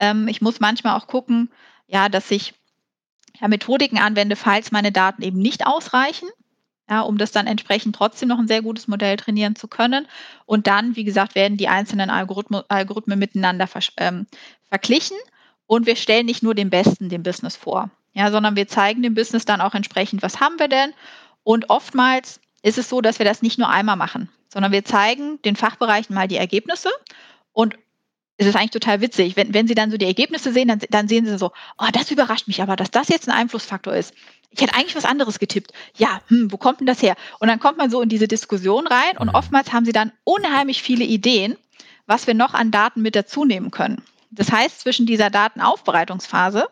Ähm, ich muss manchmal auch gucken, ja, dass ich ja, Methodiken anwende, falls meine Daten eben nicht ausreichen, ja, um das dann entsprechend trotzdem noch ein sehr gutes Modell trainieren zu können. Und dann, wie gesagt, werden die einzelnen Algorithmen, Algorithmen miteinander ver ähm, verglichen und wir stellen nicht nur den Besten dem Business vor, ja, sondern wir zeigen dem Business dann auch entsprechend, was haben wir denn und oftmals ist es so, dass wir das nicht nur einmal machen, sondern wir zeigen den Fachbereichen mal die Ergebnisse und es ist eigentlich total witzig. Wenn, wenn Sie dann so die Ergebnisse sehen, dann, dann sehen Sie so, oh, das überrascht mich aber, dass das jetzt ein Einflussfaktor ist. Ich hätte eigentlich was anderes getippt. Ja, hm, wo kommt denn das her? Und dann kommt man so in diese Diskussion rein und mhm. oftmals haben Sie dann unheimlich viele Ideen, was wir noch an Daten mit dazu nehmen können. Das heißt, zwischen dieser Datenaufbereitungsphase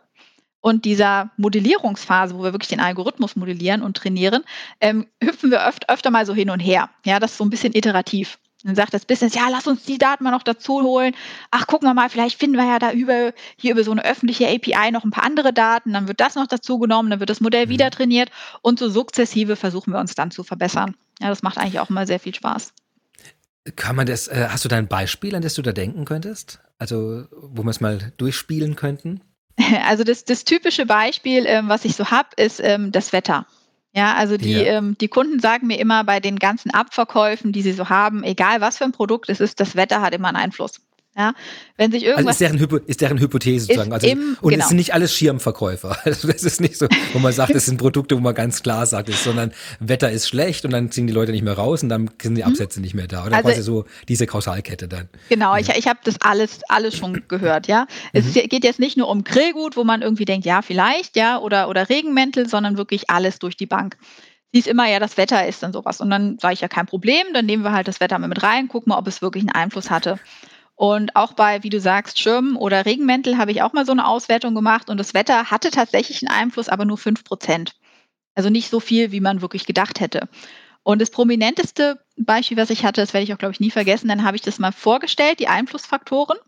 und dieser Modellierungsphase, wo wir wirklich den Algorithmus modellieren und trainieren, ähm, hüpfen wir öfter, öfter mal so hin und her. Ja, das ist so ein bisschen iterativ. Dann sagt das Business, ja, lass uns die Daten mal noch dazu holen. Ach, gucken wir mal, vielleicht finden wir ja da über, hier über so eine öffentliche API noch ein paar andere Daten. Dann wird das noch dazu genommen, dann wird das Modell mhm. wieder trainiert und so sukzessive versuchen wir uns dann zu verbessern. Ja, das macht eigentlich auch immer sehr viel Spaß. Kann man das, äh, hast du da ein Beispiel, an das du da denken könntest? Also, wo wir es mal durchspielen könnten? Also das, das typische Beispiel, ähm, was ich so habe, ist ähm, das Wetter. Ja, also die, ja. ähm, die Kunden sagen mir immer bei den ganzen Abverkäufen, die sie so haben, egal was für ein Produkt es ist, das Wetter hat immer einen Einfluss. Ja, wenn sich irgendwas. Also ist deren, Hypo, ist deren Hypothese sozusagen. Also, im, und genau. es sind nicht alles Schirmverkäufer. Also das ist nicht so, wo man sagt, es sind Produkte, wo man ganz klar sagt, ist, sondern Wetter ist schlecht und dann ziehen die Leute nicht mehr raus und dann sind die mhm. Absätze mhm. nicht mehr da. Oder also, quasi so diese Kausalkette dann. Genau, ja. ich, ich habe das alles, alles schon gehört, ja. Es mhm. geht jetzt nicht nur um Grillgut, wo man irgendwie denkt, ja, vielleicht, ja, oder, oder Regenmäntel, sondern wirklich alles durch die Bank hieß immer, ja, das Wetter ist dann sowas. Und dann sage ich ja kein Problem, dann nehmen wir halt das Wetter mit rein, gucken mal, ob es wirklich einen Einfluss hatte. Und auch bei, wie du sagst, Schirmen oder Regenmäntel habe ich auch mal so eine Auswertung gemacht und das Wetter hatte tatsächlich einen Einfluss, aber nur 5 Prozent. Also nicht so viel, wie man wirklich gedacht hätte. Und das prominenteste Beispiel, was ich hatte, das werde ich auch, glaube ich, nie vergessen, dann habe ich das mal vorgestellt, die Einflussfaktoren.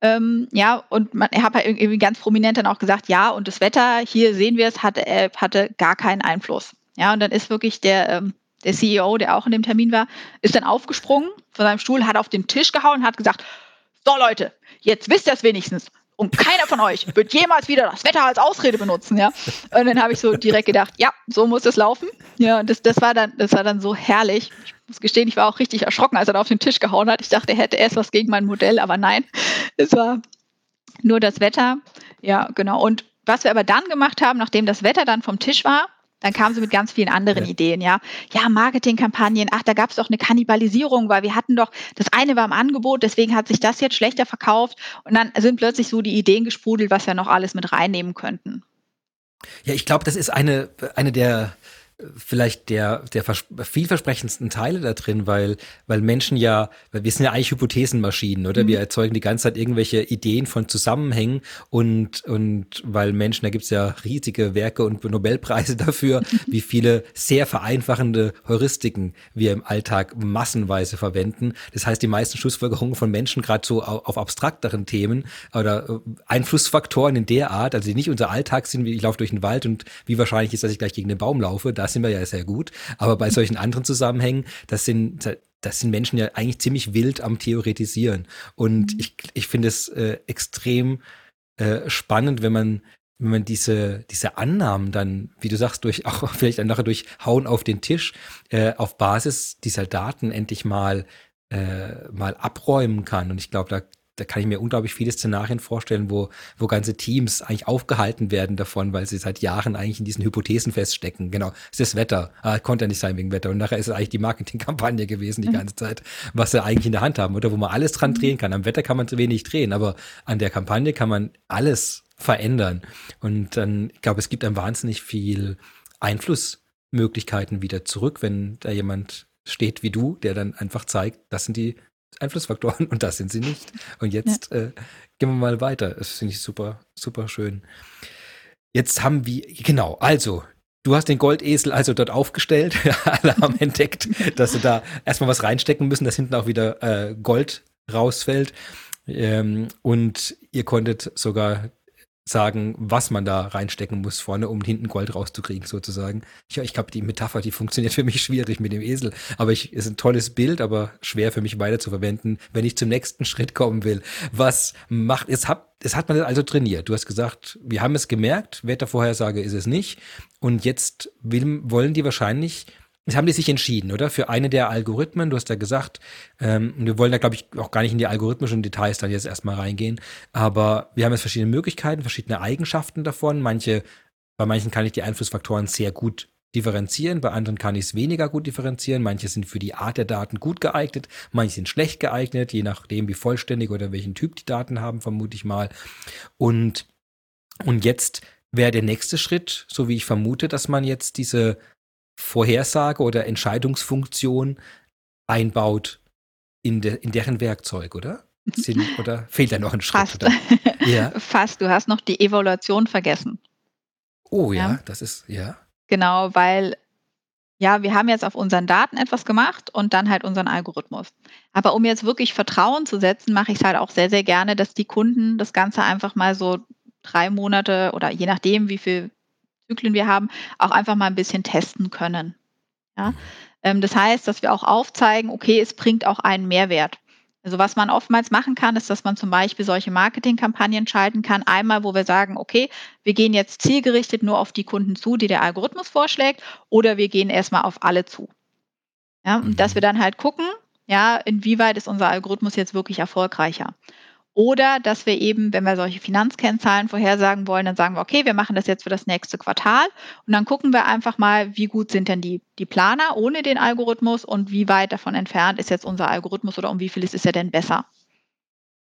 Ähm, ja, und ich habe halt irgendwie ganz prominent dann auch gesagt, ja, und das Wetter, hier sehen wir es, hatte, äh, hatte gar keinen Einfluss. Ja, und dann ist wirklich der, ähm, der CEO, der auch in dem Termin war, ist dann aufgesprungen von seinem Stuhl, hat auf den Tisch gehauen und hat gesagt, so Leute, jetzt wisst ihr es wenigstens. Und keiner von euch wird jemals wieder das Wetter als Ausrede benutzen, ja. Und dann habe ich so direkt gedacht, ja, so muss es laufen. Ja, das, das war dann, das war dann so herrlich. Ich muss gestehen, ich war auch richtig erschrocken, als er da auf den Tisch gehauen hat. Ich dachte, er hätte erst was gegen mein Modell, aber nein, es war nur das Wetter. Ja, genau. Und was wir aber dann gemacht haben, nachdem das Wetter dann vom Tisch war, dann kamen sie mit ganz vielen anderen ja. Ideen, ja. Ja, Marketingkampagnen, ach, da gab es doch eine Kannibalisierung, weil wir hatten doch, das eine war im Angebot, deswegen hat sich das jetzt schlechter verkauft. Und dann sind plötzlich so die Ideen gesprudelt, was wir noch alles mit reinnehmen könnten. Ja, ich glaube, das ist eine, eine der vielleicht der, der vielversprechendsten Teile da drin, weil, weil Menschen ja, weil wir sind ja eigentlich Hypothesenmaschinen, oder? Mhm. Wir erzeugen die ganze Zeit irgendwelche Ideen von Zusammenhängen und, und weil Menschen, da gibt's ja riesige Werke und Nobelpreise dafür, wie viele sehr vereinfachende Heuristiken wir im Alltag massenweise verwenden. Das heißt, die meisten Schlussfolgerungen von Menschen, gerade so auf, abstrakteren Themen oder äh, Einflussfaktoren in der Art, also die nicht unser Alltag sind, wie ich laufe durch den Wald und wie wahrscheinlich ist, dass ich gleich gegen den Baum laufe, da sind wir ja sehr gut. Aber bei solchen anderen Zusammenhängen, das sind, das sind Menschen ja eigentlich ziemlich wild am Theoretisieren. Und mhm. ich, ich finde es äh, extrem äh, spannend, wenn man wenn man diese, diese Annahmen dann, wie du sagst, durch auch vielleicht dann nachher durch Hauen auf den Tisch, äh, auf Basis dieser Daten endlich mal, äh, mal abräumen kann. Und ich glaube, da da kann ich mir unglaublich viele Szenarien vorstellen, wo, wo ganze Teams eigentlich aufgehalten werden davon, weil sie seit Jahren eigentlich in diesen Hypothesen feststecken. Genau, es ist das Wetter, ah, konnte ja nicht sein wegen Wetter. Und nachher ist es eigentlich die Marketingkampagne gewesen die mhm. ganze Zeit, was sie eigentlich in der Hand haben, oder wo man alles dran mhm. drehen kann. Am Wetter kann man zu wenig drehen, aber an der Kampagne kann man alles verändern. Und dann, ich glaube, es gibt einem wahnsinnig viel Einflussmöglichkeiten wieder zurück, wenn da jemand steht wie du, der dann einfach zeigt, das sind die Einflussfaktoren und das sind sie nicht. Und jetzt ja. äh, gehen wir mal weiter. Das finde ich super, super schön. Jetzt haben wir, genau, also, du hast den Goldesel also dort aufgestellt. Alle haben entdeckt, dass sie da erstmal was reinstecken müssen, dass hinten auch wieder äh, Gold rausfällt. Ähm, und ihr konntet sogar sagen, was man da reinstecken muss vorne, um hinten Gold rauszukriegen, sozusagen. Ich, ich glaube, die Metapher, die funktioniert für mich schwierig mit dem Esel. Aber ich, ist ein tolles Bild, aber schwer für mich weiter zu verwenden, wenn ich zum nächsten Schritt kommen will. Was macht, es hat, es hat man also trainiert. Du hast gesagt, wir haben es gemerkt, Wettervorhersage ist es nicht. Und jetzt will, wollen die wahrscheinlich Jetzt haben die sich entschieden, oder? Für eine der Algorithmen, du hast ja gesagt, ähm, wir wollen da, glaube ich, auch gar nicht in die algorithmischen Details dann jetzt erstmal reingehen, aber wir haben jetzt verschiedene Möglichkeiten, verschiedene Eigenschaften davon. Manche, bei manchen kann ich die Einflussfaktoren sehr gut differenzieren, bei anderen kann ich es weniger gut differenzieren. Manche sind für die Art der Daten gut geeignet, manche sind schlecht geeignet, je nachdem, wie vollständig oder welchen Typ die Daten haben, vermute ich mal. Und, und jetzt wäre der nächste Schritt, so wie ich vermute, dass man jetzt diese Vorhersage oder Entscheidungsfunktion einbaut in, de, in deren Werkzeug, oder? Sind, oder fehlt da noch ein Schritt? Fast. Ja. Fast. Du hast noch die Evaluation vergessen. Oh ja, ja, das ist, ja. Genau, weil ja, wir haben jetzt auf unseren Daten etwas gemacht und dann halt unseren Algorithmus. Aber um jetzt wirklich Vertrauen zu setzen, mache ich es halt auch sehr, sehr gerne, dass die Kunden das Ganze einfach mal so drei Monate oder je nachdem, wie viel Zyklen wir haben, auch einfach mal ein bisschen testen können. Ja? Ähm, das heißt, dass wir auch aufzeigen, okay, es bringt auch einen Mehrwert. Also was man oftmals machen kann, ist, dass man zum Beispiel solche Marketingkampagnen schalten kann. Einmal, wo wir sagen, okay, wir gehen jetzt zielgerichtet nur auf die Kunden zu, die der Algorithmus vorschlägt, oder wir gehen erstmal auf alle zu. Ja, und dass mhm. wir dann halt gucken, ja, inwieweit ist unser Algorithmus jetzt wirklich erfolgreicher. Oder dass wir eben, wenn wir solche Finanzkennzahlen vorhersagen wollen, dann sagen wir, okay, wir machen das jetzt für das nächste Quartal und dann gucken wir einfach mal, wie gut sind denn die, die Planer ohne den Algorithmus und wie weit davon entfernt ist jetzt unser Algorithmus oder um wie viel ist, ist er denn besser.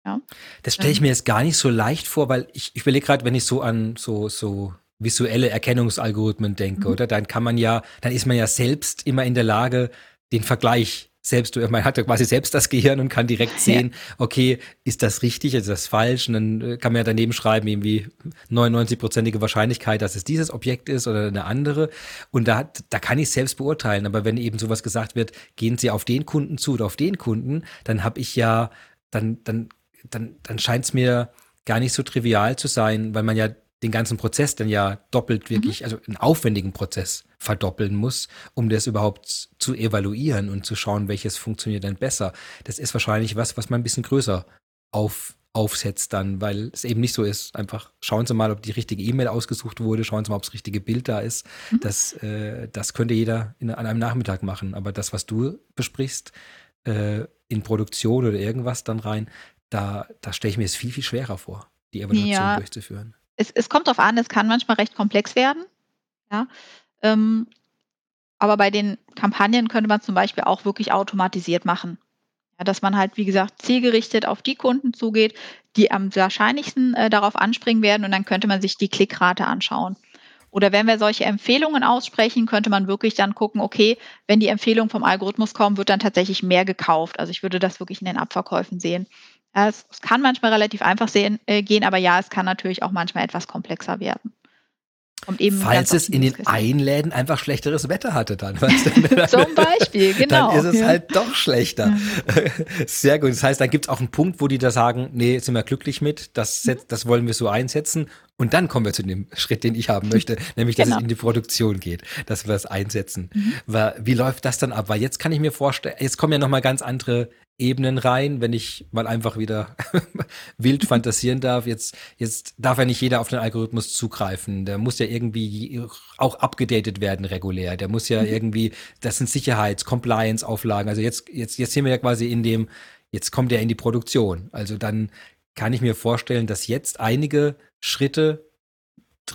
Ja. Das stelle ich ähm. mir jetzt gar nicht so leicht vor, weil ich, ich überlege gerade, wenn ich so an so, so visuelle Erkennungsalgorithmen denke, mhm. oder? Dann kann man ja, dann ist man ja selbst immer in der Lage, den Vergleich selbst, man hat ja quasi selbst das Gehirn und kann direkt sehen, ja. okay, ist das richtig, ist das falsch? Und dann äh, kann man ja daneben schreiben, irgendwie 99-prozentige Wahrscheinlichkeit, dass es dieses Objekt ist oder eine andere. Und da, da kann ich selbst beurteilen. Aber wenn eben sowas gesagt wird, gehen Sie auf den Kunden zu oder auf den Kunden, dann habe ich ja, dann, dann, dann, dann scheint es mir gar nicht so trivial zu sein, weil man ja den ganzen Prozess dann ja doppelt wirklich, mhm. also einen aufwendigen Prozess verdoppeln muss, um das überhaupt zu evaluieren und zu schauen, welches funktioniert dann besser. Das ist wahrscheinlich was, was man ein bisschen größer auf, aufsetzt dann, weil es eben nicht so ist. Einfach schauen Sie mal, ob die richtige E-Mail ausgesucht wurde, schauen Sie mal, ob das richtige Bild da ist. Mhm. Das, äh, das könnte jeder in, an einem Nachmittag machen. Aber das, was du besprichst, äh, in Produktion oder irgendwas dann rein, da, da stelle ich mir es viel, viel schwerer vor, die Evaluation ja, durchzuführen. Es, es kommt darauf an, es kann manchmal recht komplex werden. Ja. Ähm, aber bei den Kampagnen könnte man zum Beispiel auch wirklich automatisiert machen. Ja, dass man halt, wie gesagt, zielgerichtet auf die Kunden zugeht, die am wahrscheinlichsten äh, darauf anspringen werden und dann könnte man sich die Klickrate anschauen. Oder wenn wir solche Empfehlungen aussprechen, könnte man wirklich dann gucken, okay, wenn die Empfehlungen vom Algorithmus kommen, wird dann tatsächlich mehr gekauft. Also ich würde das wirklich in den Abverkäufen sehen. Es, es kann manchmal relativ einfach sehen, äh, gehen, aber ja, es kann natürlich auch manchmal etwas komplexer werden. Falls es in den Einläden einfach schlechteres Wetter hatte dann. Zum Beispiel, genau. Dann ist es ja. halt doch schlechter. Ja. Sehr gut. Das heißt, da gibt es auch einen Punkt, wo die da sagen, nee, sind wir glücklich mit, das, mhm. das wollen wir so einsetzen. Und dann kommen wir zu dem Schritt, den ich haben möchte, nämlich, dass genau. es in die Produktion geht, dass wir das einsetzen. Mhm. Wie läuft das dann ab? Weil jetzt kann ich mir vorstellen, jetzt kommen ja nochmal ganz andere Ebenen rein, wenn ich mal einfach wieder wild fantasieren darf. Jetzt, jetzt darf ja nicht jeder auf den Algorithmus zugreifen. Der muss ja irgendwie auch abgedatet werden regulär. Der muss ja mhm. irgendwie, das sind Sicherheits-, Compliance-Auflagen. Also jetzt, jetzt, jetzt sind wir ja quasi in dem, jetzt kommt er in die Produktion. Also dann kann ich mir vorstellen, dass jetzt einige Schritte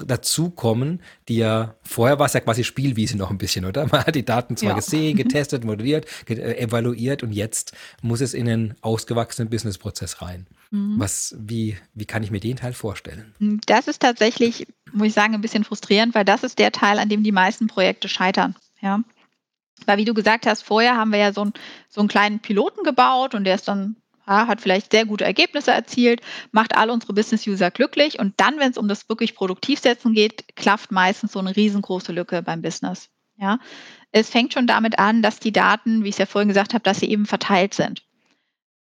dazukommen, die ja, vorher war es ja quasi Spielwiese noch ein bisschen, oder? Man hat die Daten zwar ja. gesehen, getestet, modelliert, äh, evaluiert und jetzt muss es in einen ausgewachsenen Businessprozess rein. Mhm. Was, wie, wie kann ich mir den Teil vorstellen? Das ist tatsächlich, muss ich sagen, ein bisschen frustrierend, weil das ist der Teil, an dem die meisten Projekte scheitern. Ja. Weil wie du gesagt hast, vorher haben wir ja so, ein, so einen kleinen Piloten gebaut und der ist dann ja, hat vielleicht sehr gute Ergebnisse erzielt, macht alle unsere Business-User glücklich und dann, wenn es um das wirklich Produktivsetzen geht, klafft meistens so eine riesengroße Lücke beim Business. Ja, es fängt schon damit an, dass die Daten, wie ich es ja vorhin gesagt habe, dass sie eben verteilt sind.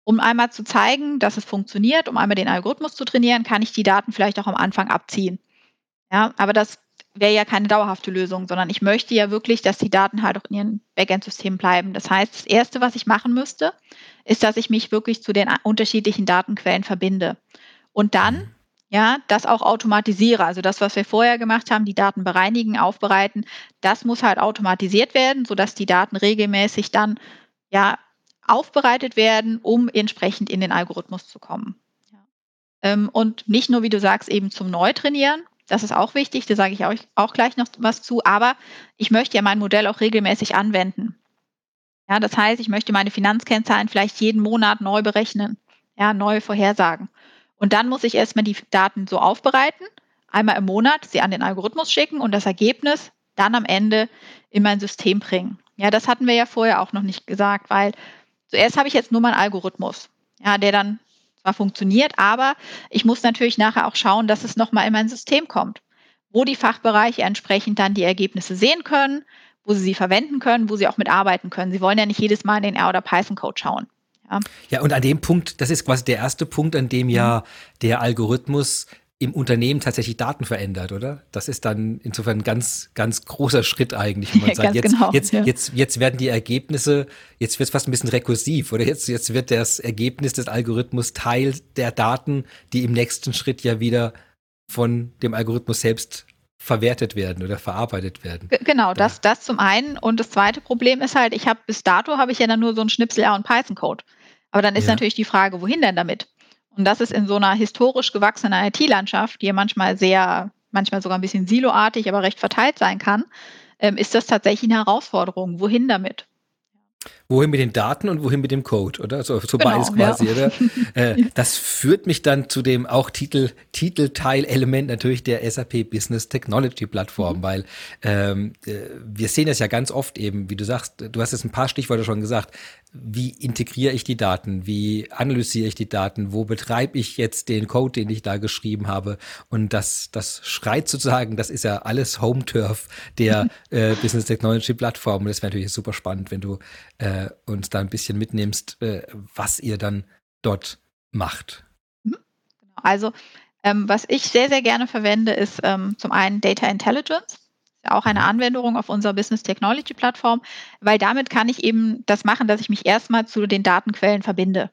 Um einmal zu zeigen, dass es funktioniert, um einmal den Algorithmus zu trainieren, kann ich die Daten vielleicht auch am Anfang abziehen. Ja, aber das wäre ja keine dauerhafte Lösung, sondern ich möchte ja wirklich, dass die Daten halt auch in ihren Backend-Systemen bleiben. Das heißt, das Erste, was ich machen müsste, ist, dass ich mich wirklich zu den unterschiedlichen Datenquellen verbinde. Und dann, ja, das auch automatisiere. Also das, was wir vorher gemacht haben, die Daten bereinigen, aufbereiten, das muss halt automatisiert werden, sodass die Daten regelmäßig dann, ja, aufbereitet werden, um entsprechend in den Algorithmus zu kommen. Ja. Ähm, und nicht nur, wie du sagst, eben zum Neutrainieren, das ist auch wichtig, da sage ich auch, auch gleich noch was zu. Aber ich möchte ja mein Modell auch regelmäßig anwenden. Ja, das heißt, ich möchte meine Finanzkennzahlen vielleicht jeden Monat neu berechnen, ja, neu vorhersagen. Und dann muss ich erstmal die Daten so aufbereiten, einmal im Monat sie an den Algorithmus schicken und das Ergebnis dann am Ende in mein System bringen. Ja, das hatten wir ja vorher auch noch nicht gesagt, weil zuerst habe ich jetzt nur meinen Algorithmus, ja, der dann zwar funktioniert, aber ich muss natürlich nachher auch schauen, dass es nochmal in mein System kommt, wo die Fachbereiche entsprechend dann die Ergebnisse sehen können, wo sie sie verwenden können, wo sie auch mitarbeiten können. Sie wollen ja nicht jedes Mal in den R- oder Python-Code schauen. Ja. ja, und an dem Punkt, das ist quasi der erste Punkt, an dem ja mhm. der Algorithmus im Unternehmen tatsächlich Daten verändert, oder? Das ist dann insofern ein ganz, ganz großer Schritt eigentlich, wenn man sagt, jetzt, genau, jetzt, ja. jetzt, jetzt werden die Ergebnisse, jetzt wird es fast ein bisschen rekursiv, oder jetzt, jetzt wird das Ergebnis des Algorithmus Teil der Daten, die im nächsten Schritt ja wieder von dem Algorithmus selbst verwertet werden oder verarbeitet werden. Genau, das, das zum einen. Und das zweite Problem ist halt, ich habe bis dato habe ich ja dann nur so ein Schnipsel R und Python-Code. Aber dann ist ja. natürlich die Frage, wohin denn damit? Und das ist in so einer historisch gewachsenen IT-Landschaft, die ja manchmal sehr, manchmal sogar ein bisschen siloartig, aber recht verteilt sein kann, ähm, ist das tatsächlich eine Herausforderung. Wohin damit? Wohin mit den Daten und wohin mit dem Code, oder? So, so genau, beides quasi, ja. oder? Äh, das führt mich dann zu dem auch Titel, Titelteilelement natürlich der SAP Business Technology Plattform, mhm. weil ähm, äh, wir sehen das ja ganz oft eben, wie du sagst, du hast jetzt ein paar Stichworte schon gesagt, wie integriere ich die Daten, wie analysiere ich die Daten, wo betreibe ich jetzt den Code, den ich da geschrieben habe und das, das schreit sozusagen, das ist ja alles Home Turf der äh, Business Technology Plattform und das wäre natürlich super spannend, wenn du äh, uns da ein bisschen mitnimmst, äh, was ihr dann dort macht. Mhm. Genau. Also ähm, was ich sehr, sehr gerne verwende, ist ähm, zum einen Data Intelligence auch eine mhm. Anwendung auf unserer Business Technology Plattform, weil damit kann ich eben das machen, dass ich mich erstmal zu den Datenquellen verbinde.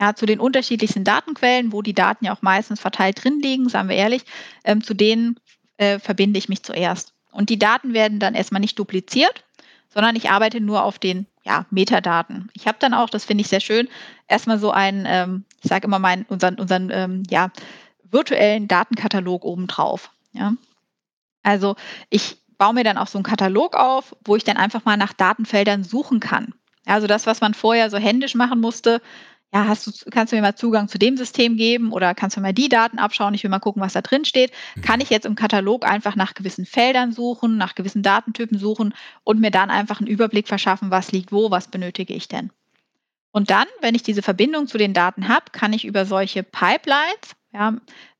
Ja, zu den unterschiedlichsten Datenquellen, wo die Daten ja auch meistens verteilt drin liegen, sagen wir ehrlich, ähm, zu denen äh, verbinde ich mich zuerst. Und die Daten werden dann erstmal nicht dupliziert, sondern ich arbeite nur auf den ja, Metadaten. Ich habe dann auch, das finde ich sehr schön, erstmal so einen, ähm, ich sage immer meinen, unseren, unseren ähm, ja, virtuellen Datenkatalog obendrauf. Ja. Also ich baue mir dann auch so einen Katalog auf, wo ich dann einfach mal nach Datenfeldern suchen kann. Also das, was man vorher so händisch machen musste, ja, hast du, kannst du mir mal Zugang zu dem System geben oder kannst du mir die Daten abschauen? Ich will mal gucken, was da drin steht. Mhm. Kann ich jetzt im Katalog einfach nach gewissen Feldern suchen, nach gewissen Datentypen suchen und mir dann einfach einen Überblick verschaffen, was liegt wo, was benötige ich denn? Und dann, wenn ich diese Verbindung zu den Daten habe, kann ich über solche Pipelines ja,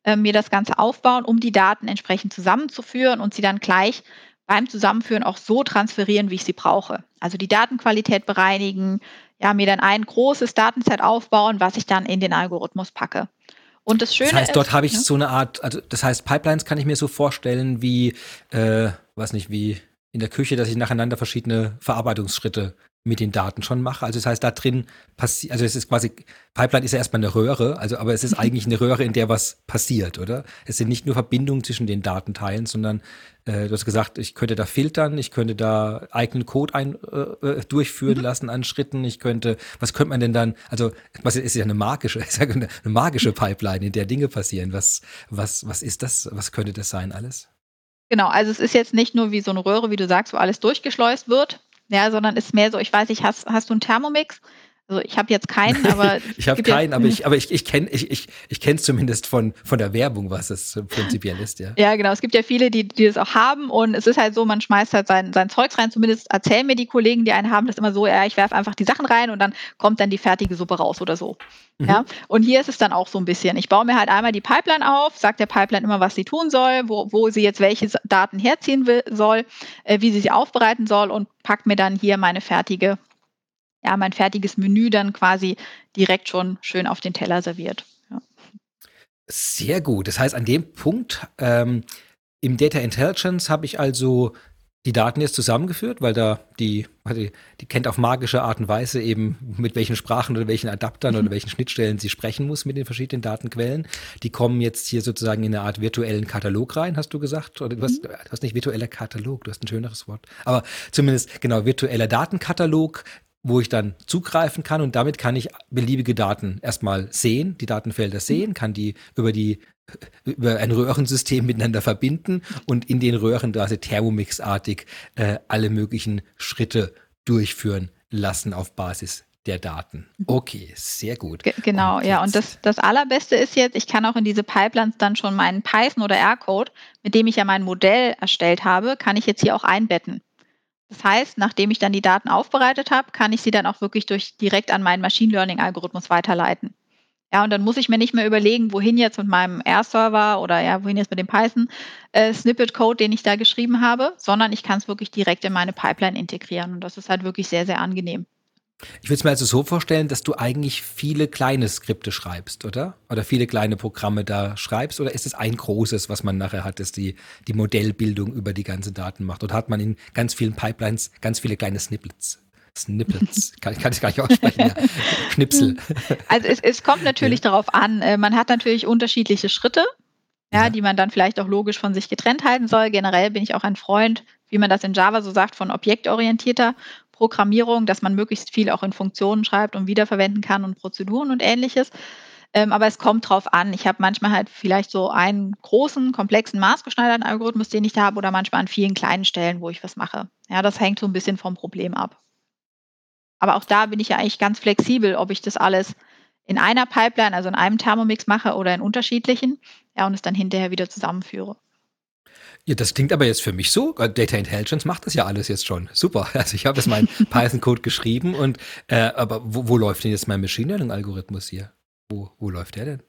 äh, mir das Ganze aufbauen, um die Daten entsprechend zusammenzuführen und sie dann gleich beim Zusammenführen auch so transferieren, wie ich sie brauche. Also die Datenqualität bereinigen, ja, mir dann ein großes Datenset aufbauen, was ich dann in den Algorithmus packe. Und das Schöne das heißt, dort habe ich ne? so eine Art, also das heißt, Pipelines kann ich mir so vorstellen wie, äh, weiß nicht, wie in der Küche, dass ich nacheinander verschiedene Verarbeitungsschritte mit den Daten schon mache. Also das heißt, da drin passiert, also es ist quasi, Pipeline ist ja erstmal eine Röhre, also aber es ist eigentlich eine Röhre, in der was passiert, oder? Es sind nicht nur Verbindungen zwischen den Datenteilen, sondern äh, du hast gesagt, ich könnte da filtern, ich könnte da eigenen Code ein, äh, äh durchführen mhm. lassen an Schritten, ich könnte, was könnte man denn dann, also was ist ja eine magische, sage eine, eine magische Pipeline, in der Dinge passieren. Was, was, was ist das, was könnte das sein alles? Genau, also es ist jetzt nicht nur wie so eine Röhre, wie du sagst, wo alles durchgeschleust wird, ja, sondern ist mehr so, ich weiß nicht, hast, hast du einen Thermomix? Also ich habe jetzt keinen, aber ich habe keinen, aber ich, aber ich, ich kenne ich, ich, ich kenne zumindest von, von der Werbung, was es prinzipiell ist, ja. Ja, genau. Es gibt ja viele, die, die das auch haben und es ist halt so, man schmeißt halt sein, sein Zeugs rein. Zumindest erzählen mir die Kollegen, die einen haben, das immer so, ja, ich werfe einfach die Sachen rein und dann kommt dann die fertige Suppe raus oder so. Mhm. Ja. Und hier ist es dann auch so ein bisschen. Ich baue mir halt einmal die Pipeline auf, sage der Pipeline immer, was sie tun soll, wo, wo sie jetzt welche Daten herziehen will, soll, äh, wie sie sie aufbereiten soll und packt mir dann hier meine fertige ja, mein fertiges Menü dann quasi direkt schon schön auf den Teller serviert. Ja. Sehr gut. Das heißt, an dem Punkt ähm, im Data Intelligence habe ich also die Daten jetzt zusammengeführt, weil da die, die, die kennt auf magische Art und Weise eben, mit welchen Sprachen oder welchen Adaptern oder mhm. welchen Schnittstellen sie sprechen muss mit den verschiedenen Datenquellen. Die kommen jetzt hier sozusagen in eine Art virtuellen Katalog rein, hast du gesagt? Oder du hast, mhm. du hast nicht virtueller Katalog, du hast ein schöneres Wort. Aber zumindest, genau, virtueller Datenkatalog, wo ich dann zugreifen kann und damit kann ich beliebige Daten erstmal sehen, die Datenfelder sehen, kann die über die über ein Röhrensystem miteinander verbinden und in den Röhren quasi Thermomix-artig äh, alle möglichen Schritte durchführen lassen auf Basis der Daten. Okay, sehr gut. G genau, und ja. Und das, das Allerbeste ist jetzt, ich kann auch in diese Pipelines dann schon meinen Python oder R-Code, mit dem ich ja mein Modell erstellt habe, kann ich jetzt hier auch einbetten. Das heißt, nachdem ich dann die Daten aufbereitet habe, kann ich sie dann auch wirklich durch direkt an meinen Machine Learning Algorithmus weiterleiten. Ja, und dann muss ich mir nicht mehr überlegen, wohin jetzt mit meinem R-Server oder ja, wohin jetzt mit dem Python äh, den ich da geschrieben habe, sondern ich kann es wirklich direkt in meine Pipeline integrieren und das ist halt wirklich sehr sehr angenehm. Ich würde es mir also so vorstellen, dass du eigentlich viele kleine Skripte schreibst, oder? Oder viele kleine Programme da schreibst? Oder ist es ein großes, was man nachher hat, das die, die Modellbildung über die ganzen Daten macht? Oder hat man in ganz vielen Pipelines ganz viele kleine Snippets? Snippets, kann, kann ich gar nicht aussprechen, ja. Schnipsel. Also es, es kommt natürlich ja. darauf an, äh, man hat natürlich unterschiedliche Schritte, ja, ja, die man dann vielleicht auch logisch von sich getrennt halten soll. Generell bin ich auch ein Freund, wie man das in Java so sagt, von objektorientierter Programmierung, dass man möglichst viel auch in Funktionen schreibt und wiederverwenden kann und Prozeduren und ähnliches. Ähm, aber es kommt drauf an. Ich habe manchmal halt vielleicht so einen großen, komplexen, maßgeschneiderten Algorithmus, den ich da habe, oder manchmal an vielen kleinen Stellen, wo ich was mache. Ja, das hängt so ein bisschen vom Problem ab. Aber auch da bin ich ja eigentlich ganz flexibel, ob ich das alles in einer Pipeline, also in einem Thermomix mache oder in unterschiedlichen, ja, und es dann hinterher wieder zusammenführe. Ja, das klingt aber jetzt für mich so. Data Intelligence macht das ja alles jetzt schon. Super. Also ich habe jetzt meinen Python-Code geschrieben und äh, aber wo, wo läuft denn jetzt mein Machine Learning-Algorithmus hier? Wo, wo läuft der denn?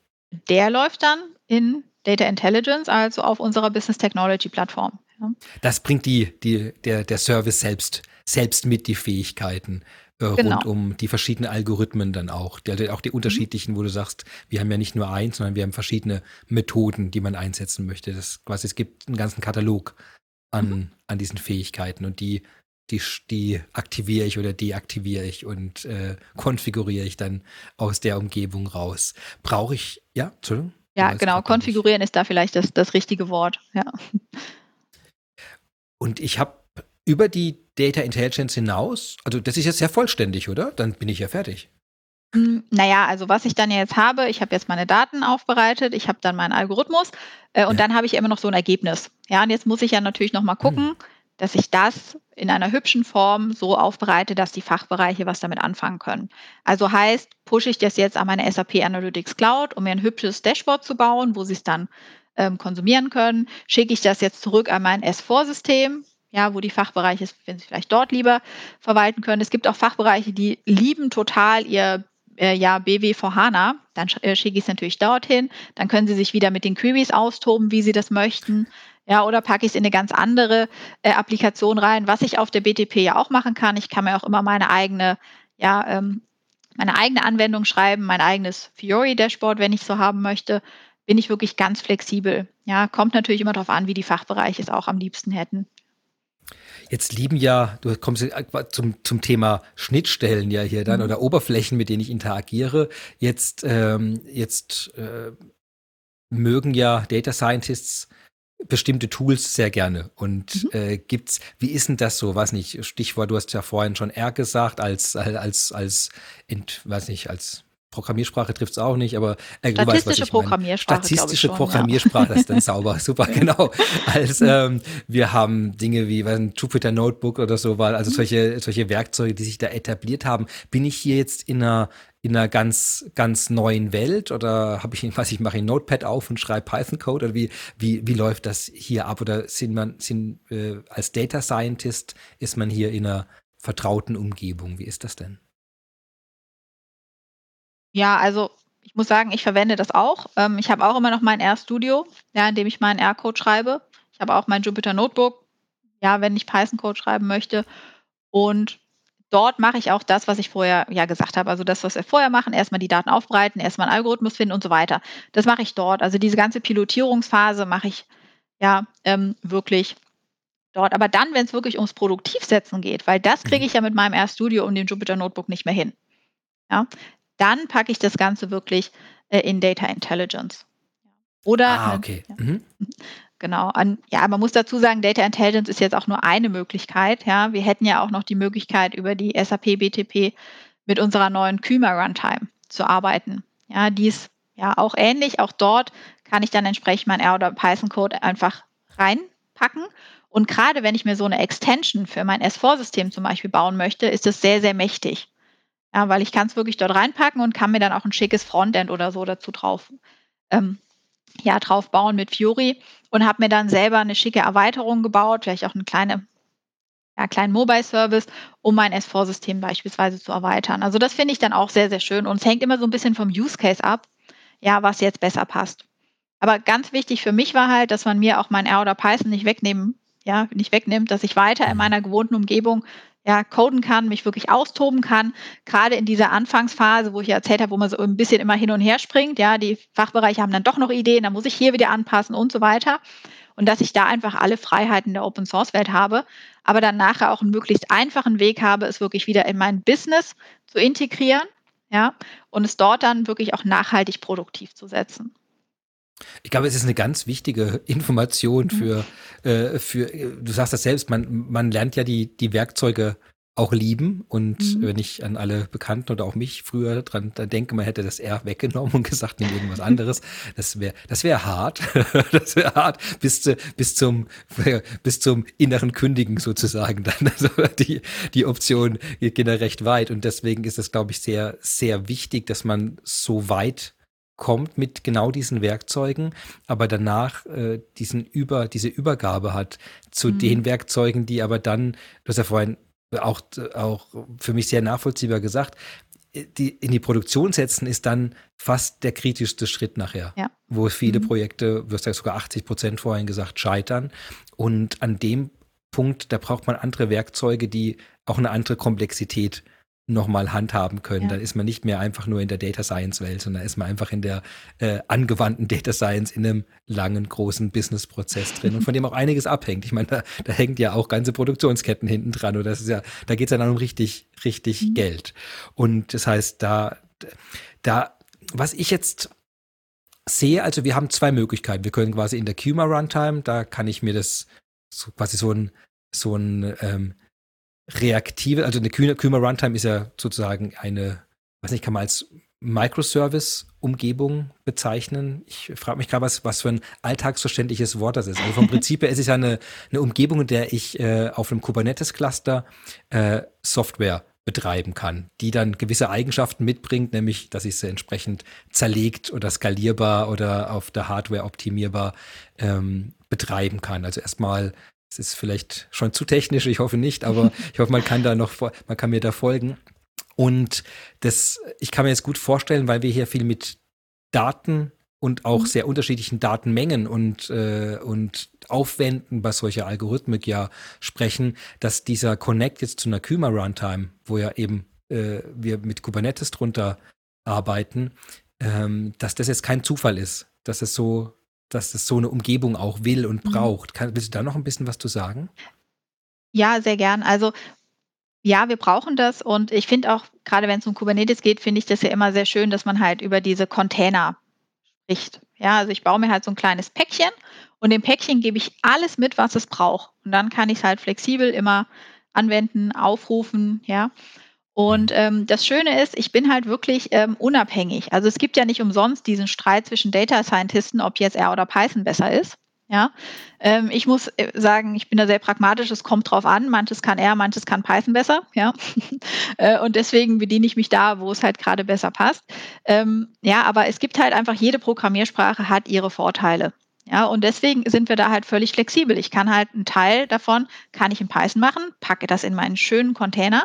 Der läuft dann in Data Intelligence, also auf unserer Business Technology Plattform. Ja. Das bringt die, die, der, der Service selbst, selbst mit die Fähigkeiten äh, genau. rund um die verschiedenen Algorithmen dann auch. Die, auch die mhm. unterschiedlichen, wo du sagst, wir haben ja nicht nur eins, sondern wir haben verschiedene Methoden, die man einsetzen möchte. Das quasi, es gibt einen ganzen Katalog an, mhm. an diesen Fähigkeiten und die die, die aktiviere ich oder deaktiviere ich und äh, konfiguriere ich dann aus der Umgebung raus. Brauche ich, ja, Entschuldigung? Ja, genau, konfigurieren ist da vielleicht das, das richtige Wort, ja. Und ich habe über die Data Intelligence hinaus, also das ist jetzt sehr vollständig, oder? Dann bin ich ja fertig. Hm, naja, also was ich dann jetzt habe, ich habe jetzt meine Daten aufbereitet, ich habe dann meinen Algorithmus äh, und ja. dann habe ich immer noch so ein Ergebnis. Ja, und jetzt muss ich ja natürlich nochmal gucken, hm. dass ich das in einer hübschen Form so aufbereite, dass die Fachbereiche was damit anfangen können. Also heißt, pushe ich das jetzt an meine SAP Analytics Cloud, um mir ein hübsches Dashboard zu bauen, wo sie es dann ähm, konsumieren können. Schicke ich das jetzt zurück an mein S4-System, ja, wo die Fachbereiche, wenn sie vielleicht dort lieber verwalten können. Es gibt auch Fachbereiche, die lieben total ihr äh, ja, BW for HANA, dann äh, schicke ich es natürlich dorthin. Dann können Sie sich wieder mit den Queries austoben, wie Sie das möchten. Ja, oder packe ich es in eine ganz andere äh, Applikation rein, was ich auf der BTP ja auch machen kann. Ich kann mir auch immer meine eigene, ja, ähm, meine eigene Anwendung schreiben, mein eigenes Fiori-Dashboard, wenn ich so haben möchte. Bin ich wirklich ganz flexibel. Ja, kommt natürlich immer darauf an, wie die Fachbereiche es auch am liebsten hätten. Jetzt lieben ja, du kommst zum, zum Thema Schnittstellen ja hier dann mhm. oder Oberflächen, mit denen ich interagiere. Jetzt, ähm, jetzt äh, mögen ja Data Scientists bestimmte Tools sehr gerne. Und mhm. äh, gibt's, wie ist denn das so? Weiß nicht, Stichwort, du hast ja vorhin schon R gesagt, als, als, als, als weiß nicht, als Programmiersprache trifft es auch nicht, aber äh, Statistische weißt, Programmiersprache. Statistische schon, Programmiersprache ja. ist dann sauber, super, genau. Als ähm, wir haben Dinge wie ein Jupyter Notebook oder so, weil also mhm. solche, solche Werkzeuge, die sich da etabliert haben. Bin ich hier jetzt in einer in einer ganz, ganz neuen Welt oder habe ich, was ich mache ein Notepad auf und schreibe Python-Code oder wie, wie, wie läuft das hier ab? Oder sind man, sind, äh, als Data Scientist ist man hier in einer vertrauten Umgebung? Wie ist das denn? Ja, also ich muss sagen, ich verwende das auch. Ähm, ich habe auch immer noch mein R-Studio, ja, in dem ich meinen R-Code schreibe. Ich habe auch mein Jupyter Notebook, ja, wenn ich Python-Code schreiben möchte. Und dort mache ich auch das, was ich vorher ja gesagt habe. Also das, was wir vorher machen, erstmal die Daten aufbereiten, erstmal einen Algorithmus finden und so weiter. Das mache ich dort. Also diese ganze Pilotierungsphase mache ich ja ähm, wirklich dort. Aber dann, wenn es wirklich ums Produktivsetzen geht, weil das kriege mhm. ich ja mit meinem R-Studio und dem Jupyter Notebook nicht mehr hin. Ja, dann packe ich das Ganze wirklich äh, in Data Intelligence. Oder ah, okay. Ja. Mhm. Genau. An, ja, man muss dazu sagen, Data Intelligence ist jetzt auch nur eine Möglichkeit. Ja, wir hätten ja auch noch die Möglichkeit, über die SAP BTP mit unserer neuen Kyma Runtime zu arbeiten. Ja, die ist ja auch ähnlich. Auch dort kann ich dann entsprechend mein R oder Python Code einfach reinpacken. Und gerade wenn ich mir so eine Extension für mein S4-System zum Beispiel bauen möchte, ist das sehr, sehr mächtig. Ja, weil ich kann es wirklich dort reinpacken und kann mir dann auch ein schickes Frontend oder so dazu drauf, ähm, ja, drauf bauen mit Fiori und habe mir dann selber eine schicke Erweiterung gebaut, vielleicht auch eine kleine, ja, kleinen Mobile-Service, um mein S4-System beispielsweise zu erweitern. Also das finde ich dann auch sehr, sehr schön und es hängt immer so ein bisschen vom Use Case ab, ja, was jetzt besser passt. Aber ganz wichtig für mich war halt, dass man mir auch mein R oder Python nicht wegnehmen, ja, nicht wegnimmt, dass ich weiter in mhm. meiner gewohnten Umgebung ja, coden kann, mich wirklich austoben kann. Gerade in dieser Anfangsphase, wo ich ja erzählt habe, wo man so ein bisschen immer hin und her springt, ja, die Fachbereiche haben dann doch noch Ideen, dann muss ich hier wieder anpassen und so weiter. Und dass ich da einfach alle Freiheiten der Open Source Welt habe, aber dann nachher auch einen möglichst einfachen Weg habe, es wirklich wieder in mein Business zu integrieren, ja, und es dort dann wirklich auch nachhaltig produktiv zu setzen. Ich glaube, es ist eine ganz wichtige Information mhm. für, äh, für du sagst das selbst, man, man lernt ja die, die Werkzeuge auch lieben. Und mhm. wenn ich an alle Bekannten oder auch mich früher dran denke, man hätte das R weggenommen und gesagt, nimm irgendwas anderes, das wäre das wäre hart. das wäre hart bis, zu, bis, zum, bis zum inneren Kündigen sozusagen dann. Also die, die Option geht da recht weit. Und deswegen ist es, glaube ich, sehr, sehr wichtig, dass man so weit kommt mit genau diesen Werkzeugen, aber danach äh, diesen Über, diese Übergabe hat zu mhm. den Werkzeugen, die aber dann, du hast ja vorhin auch, auch für mich sehr nachvollziehbar gesagt, die in die Produktion setzen ist dann fast der kritischste Schritt nachher, ja. wo viele mhm. Projekte, du hast ja sogar 80 Prozent vorhin gesagt, scheitern. Und an dem Punkt, da braucht man andere Werkzeuge, die auch eine andere Komplexität nochmal handhaben können. Ja. Dann ist man nicht mehr einfach nur in der Data Science Welt, sondern ist man einfach in der äh, angewandten Data Science in einem langen, großen Business-Prozess drin und von dem auch einiges abhängt. Ich meine, da, da hängt ja auch ganze Produktionsketten hinten dran oder das ist ja, da geht es ja dann um richtig, richtig mhm. Geld. Und das heißt, da, da, was ich jetzt sehe, also wir haben zwei Möglichkeiten. Wir können quasi in der Cuma Runtime, da kann ich mir das so quasi so ein, so ein ähm, reaktive, also eine Kümer Runtime ist ja sozusagen eine, weiß nicht, kann man als Microservice-Umgebung bezeichnen. Ich frage mich gerade, was, was für ein alltagsverständliches Wort das ist. Also vom Prinzip her ist es ja eine, eine Umgebung, in der ich äh, auf einem Kubernetes-Cluster äh, Software betreiben kann, die dann gewisse Eigenschaften mitbringt, nämlich, dass ich sie entsprechend zerlegt oder skalierbar oder auf der Hardware optimierbar ähm, betreiben kann. Also erstmal es ist vielleicht schon zu technisch, ich hoffe nicht, aber ich hoffe, man kann da noch, man kann mir da folgen. Und das, ich kann mir jetzt gut vorstellen, weil wir hier viel mit Daten und auch mhm. sehr unterschiedlichen Datenmengen und, äh, und Aufwänden bei solcher Algorithmik ja sprechen, dass dieser Connect jetzt zu einer Kyma Runtime, wo ja eben äh, wir mit Kubernetes drunter arbeiten, ähm, dass das jetzt kein Zufall ist, dass es so dass es so eine Umgebung auch will und mhm. braucht. Kann, willst du da noch ein bisschen was zu sagen? Ja, sehr gern. Also ja, wir brauchen das und ich finde auch, gerade wenn es um Kubernetes geht, finde ich das ja immer sehr schön, dass man halt über diese Container spricht. Ja, also ich baue mir halt so ein kleines Päckchen und dem Päckchen gebe ich alles mit, was es braucht. Und dann kann ich es halt flexibel immer anwenden, aufrufen, ja. Und ähm, das Schöne ist, ich bin halt wirklich ähm, unabhängig. Also es gibt ja nicht umsonst diesen Streit zwischen Data Scientisten, ob jetzt R oder Python besser ist. Ja, ähm, ich muss äh, sagen, ich bin da sehr pragmatisch. Es kommt drauf an. Manches kann R, manches kann Python besser. Ja, äh, und deswegen bediene ich mich da, wo es halt gerade besser passt. Ähm, ja, aber es gibt halt einfach jede Programmiersprache hat ihre Vorteile. Ja, und deswegen sind wir da halt völlig flexibel. Ich kann halt einen Teil davon kann ich in Python machen, packe das in meinen schönen Container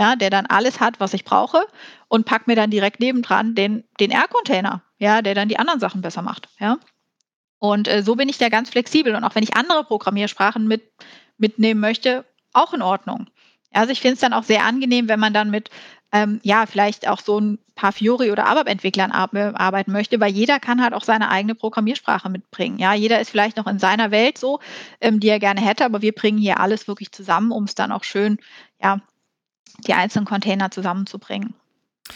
ja, der dann alles hat, was ich brauche und pack mir dann direkt nebendran den, den R-Container, ja, der dann die anderen Sachen besser macht, ja. Und äh, so bin ich da ganz flexibel und auch wenn ich andere Programmiersprachen mit, mitnehmen möchte, auch in Ordnung. Also ich finde es dann auch sehr angenehm, wenn man dann mit ähm, ja, vielleicht auch so ein paar Fiori- oder ABAP-Entwicklern arbeiten möchte, weil jeder kann halt auch seine eigene Programmiersprache mitbringen. Ja, jeder ist vielleicht noch in seiner Welt so, ähm, die er gerne hätte, aber wir bringen hier alles wirklich zusammen, um es dann auch schön, ja, die einzelnen Container zusammenzubringen.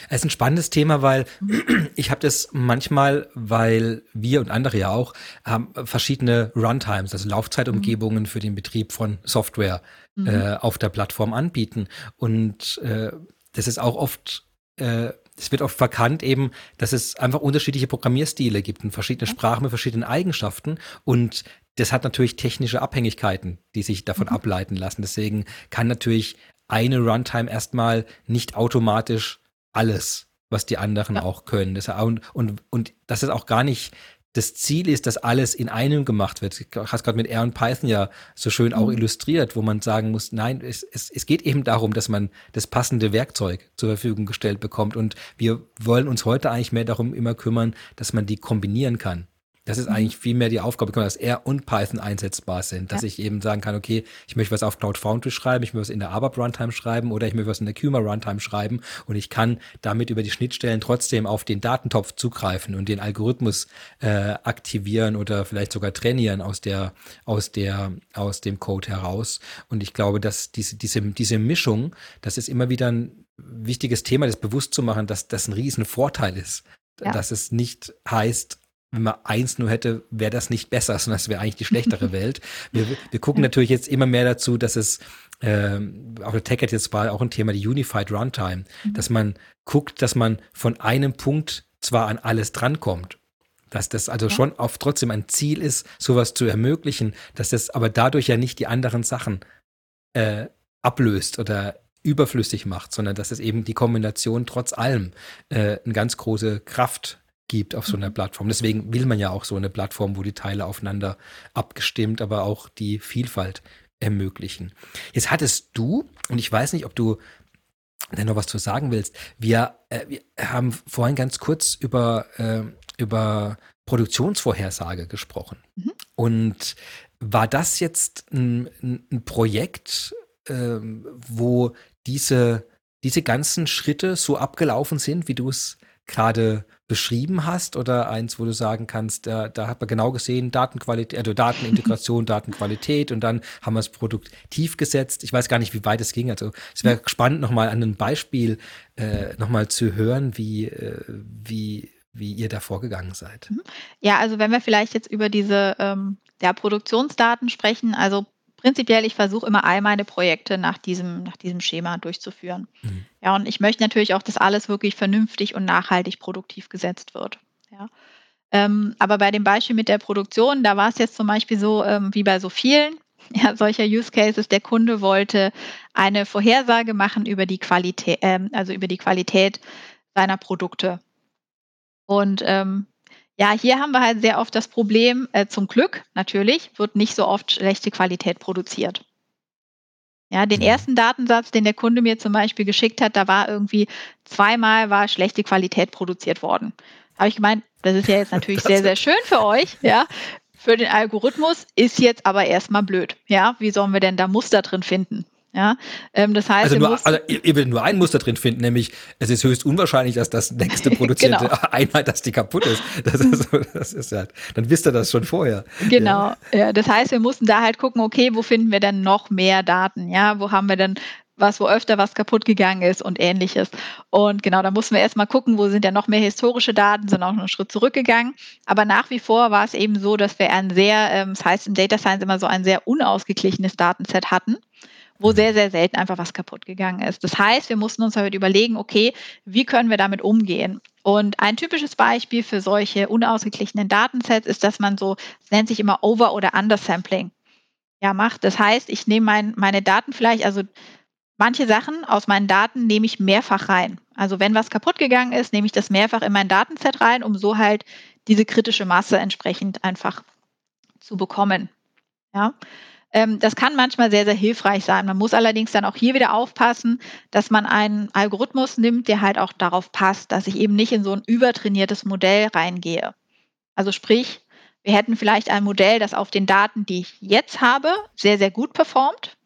Es ist ein spannendes Thema, weil ich habe das manchmal, weil wir und andere ja auch haben verschiedene Runtimes, also Laufzeitumgebungen mhm. für den Betrieb von Software mhm. äh, auf der Plattform anbieten. Und äh, das ist auch oft äh, es wird oft verkannt eben, dass es einfach unterschiedliche Programmierstile gibt und verschiedene Sprachen mit verschiedenen Eigenschaften und das hat natürlich technische Abhängigkeiten, die sich davon mhm. ableiten lassen. Deswegen kann natürlich eine Runtime erstmal nicht automatisch alles, was die anderen ja. auch können. Das, und, und, und dass es auch gar nicht das Ziel ist, dass alles in einem gemacht wird. Du hast gerade mit R und Python ja so schön auch mhm. illustriert, wo man sagen muss, nein, es, es, es geht eben darum, dass man das passende Werkzeug zur Verfügung gestellt bekommt. Und wir wollen uns heute eigentlich mehr darum immer kümmern, dass man die kombinieren kann. Das ist mhm. eigentlich viel mehr die Aufgabe, dass R und Python einsetzbar sind. Dass ja. ich eben sagen kann, okay, ich möchte was auf Cloud Foundry schreiben, ich möchte was in der ABAP Runtime schreiben oder ich möchte was in der Kuma Runtime schreiben und ich kann damit über die Schnittstellen trotzdem auf den Datentopf zugreifen und den Algorithmus äh, aktivieren oder vielleicht sogar trainieren aus der, aus der, aus dem Code heraus. Und ich glaube, dass diese, diese, diese Mischung, das ist immer wieder ein wichtiges Thema, das bewusst zu machen, dass das ein riesen Vorteil ist. Ja. Dass es nicht heißt, wenn man eins nur hätte, wäre das nicht besser, sondern es wäre eigentlich die schlechtere Welt. Wir, wir gucken natürlich jetzt immer mehr dazu, dass es ähm, auch der Tech hat jetzt war auch ein Thema, die Unified Runtime, mhm. dass man guckt, dass man von einem Punkt zwar an alles drankommt, dass das also ja. schon oft trotzdem ein Ziel ist, sowas zu ermöglichen, dass das aber dadurch ja nicht die anderen Sachen äh, ablöst oder überflüssig macht, sondern dass es eben die Kombination trotz allem äh, eine ganz große Kraft gibt auf so einer mhm. Plattform. Deswegen will man ja auch so eine Plattform, wo die Teile aufeinander abgestimmt, aber auch die Vielfalt ermöglichen. Jetzt hattest du, und ich weiß nicht, ob du da noch was zu sagen willst, wir, äh, wir haben vorhin ganz kurz über, äh, über Produktionsvorhersage gesprochen. Mhm. Und war das jetzt ein, ein Projekt, äh, wo diese diese ganzen Schritte so abgelaufen sind, wie du es gerade beschrieben hast oder eins, wo du sagen kannst, da, da hat man genau gesehen, Datenqualität, also Datenintegration, Datenqualität und dann haben wir das Produkt tief gesetzt. Ich weiß gar nicht, wie weit es ging. Also es wäre spannend, nochmal an einem Beispiel äh, nochmal zu hören, wie, äh, wie, wie ihr da vorgegangen seid. Mhm. Ja, also wenn wir vielleicht jetzt über diese ähm, ja, Produktionsdaten sprechen, also prinzipiell, ich versuche immer all meine Projekte nach diesem, nach diesem Schema durchzuführen. Mhm. Ja, und ich möchte natürlich auch, dass alles wirklich vernünftig und nachhaltig produktiv gesetzt wird. Ja. Ähm, aber bei dem Beispiel mit der Produktion, da war es jetzt zum Beispiel so, ähm, wie bei so vielen ja, solcher Use Cases, der Kunde wollte eine Vorhersage machen über die Qualität, äh, also über die Qualität seiner Produkte. Und ähm, ja, hier haben wir halt sehr oft das Problem, äh, zum Glück natürlich, wird nicht so oft schlechte Qualität produziert. Ja, den ersten Datensatz, den der Kunde mir zum Beispiel geschickt hat, da war irgendwie zweimal war schlechte Qualität produziert worden. Habe ich gemeint, das ist ja jetzt natürlich sehr, sehr schön für euch, ja. Für den Algorithmus ist jetzt aber erstmal blöd. Ja, wie sollen wir denn da Muster drin finden? Ja, ähm, das heißt, also, nur, also ihr, werdet nur ein Muster drin finden, nämlich es ist höchst unwahrscheinlich, dass das nächste produzierte genau. Einheit, dass die kaputt ist. Das ist, das ist halt, dann wisst ihr das schon vorher. Genau. Ja. ja. das heißt, wir mussten da halt gucken, okay, wo finden wir denn noch mehr Daten? Ja, wo haben wir denn was, wo öfter was kaputt gegangen ist und ähnliches. Und genau, da mussten wir erstmal gucken, wo sind ja noch mehr historische Daten, sind auch noch einen Schritt zurückgegangen. Aber nach wie vor war es eben so, dass wir ein sehr, ähm, das heißt im Data Science immer so ein sehr unausgeglichenes Datenset hatten wo mhm. sehr, sehr selten einfach was kaputt gegangen ist. Das heißt, wir mussten uns halt überlegen, okay, wie können wir damit umgehen? Und ein typisches Beispiel für solche unausgeglichenen Datensets ist, dass man so, es nennt sich immer Over- oder Undersampling, ja, macht. Das heißt, ich nehme mein, meine Daten vielleicht, also manche Sachen aus meinen Daten nehme ich mehrfach rein. Also wenn was kaputt gegangen ist, nehme ich das mehrfach in mein Datenset rein, um so halt diese kritische Masse entsprechend einfach zu bekommen. Ja. Ähm, das kann manchmal sehr, sehr hilfreich sein. Man muss allerdings dann auch hier wieder aufpassen, dass man einen Algorithmus nimmt, der halt auch darauf passt, dass ich eben nicht in so ein übertrainiertes Modell reingehe. Also sprich, wir hätten vielleicht ein Modell, das auf den Daten, die ich jetzt habe, sehr, sehr gut performt.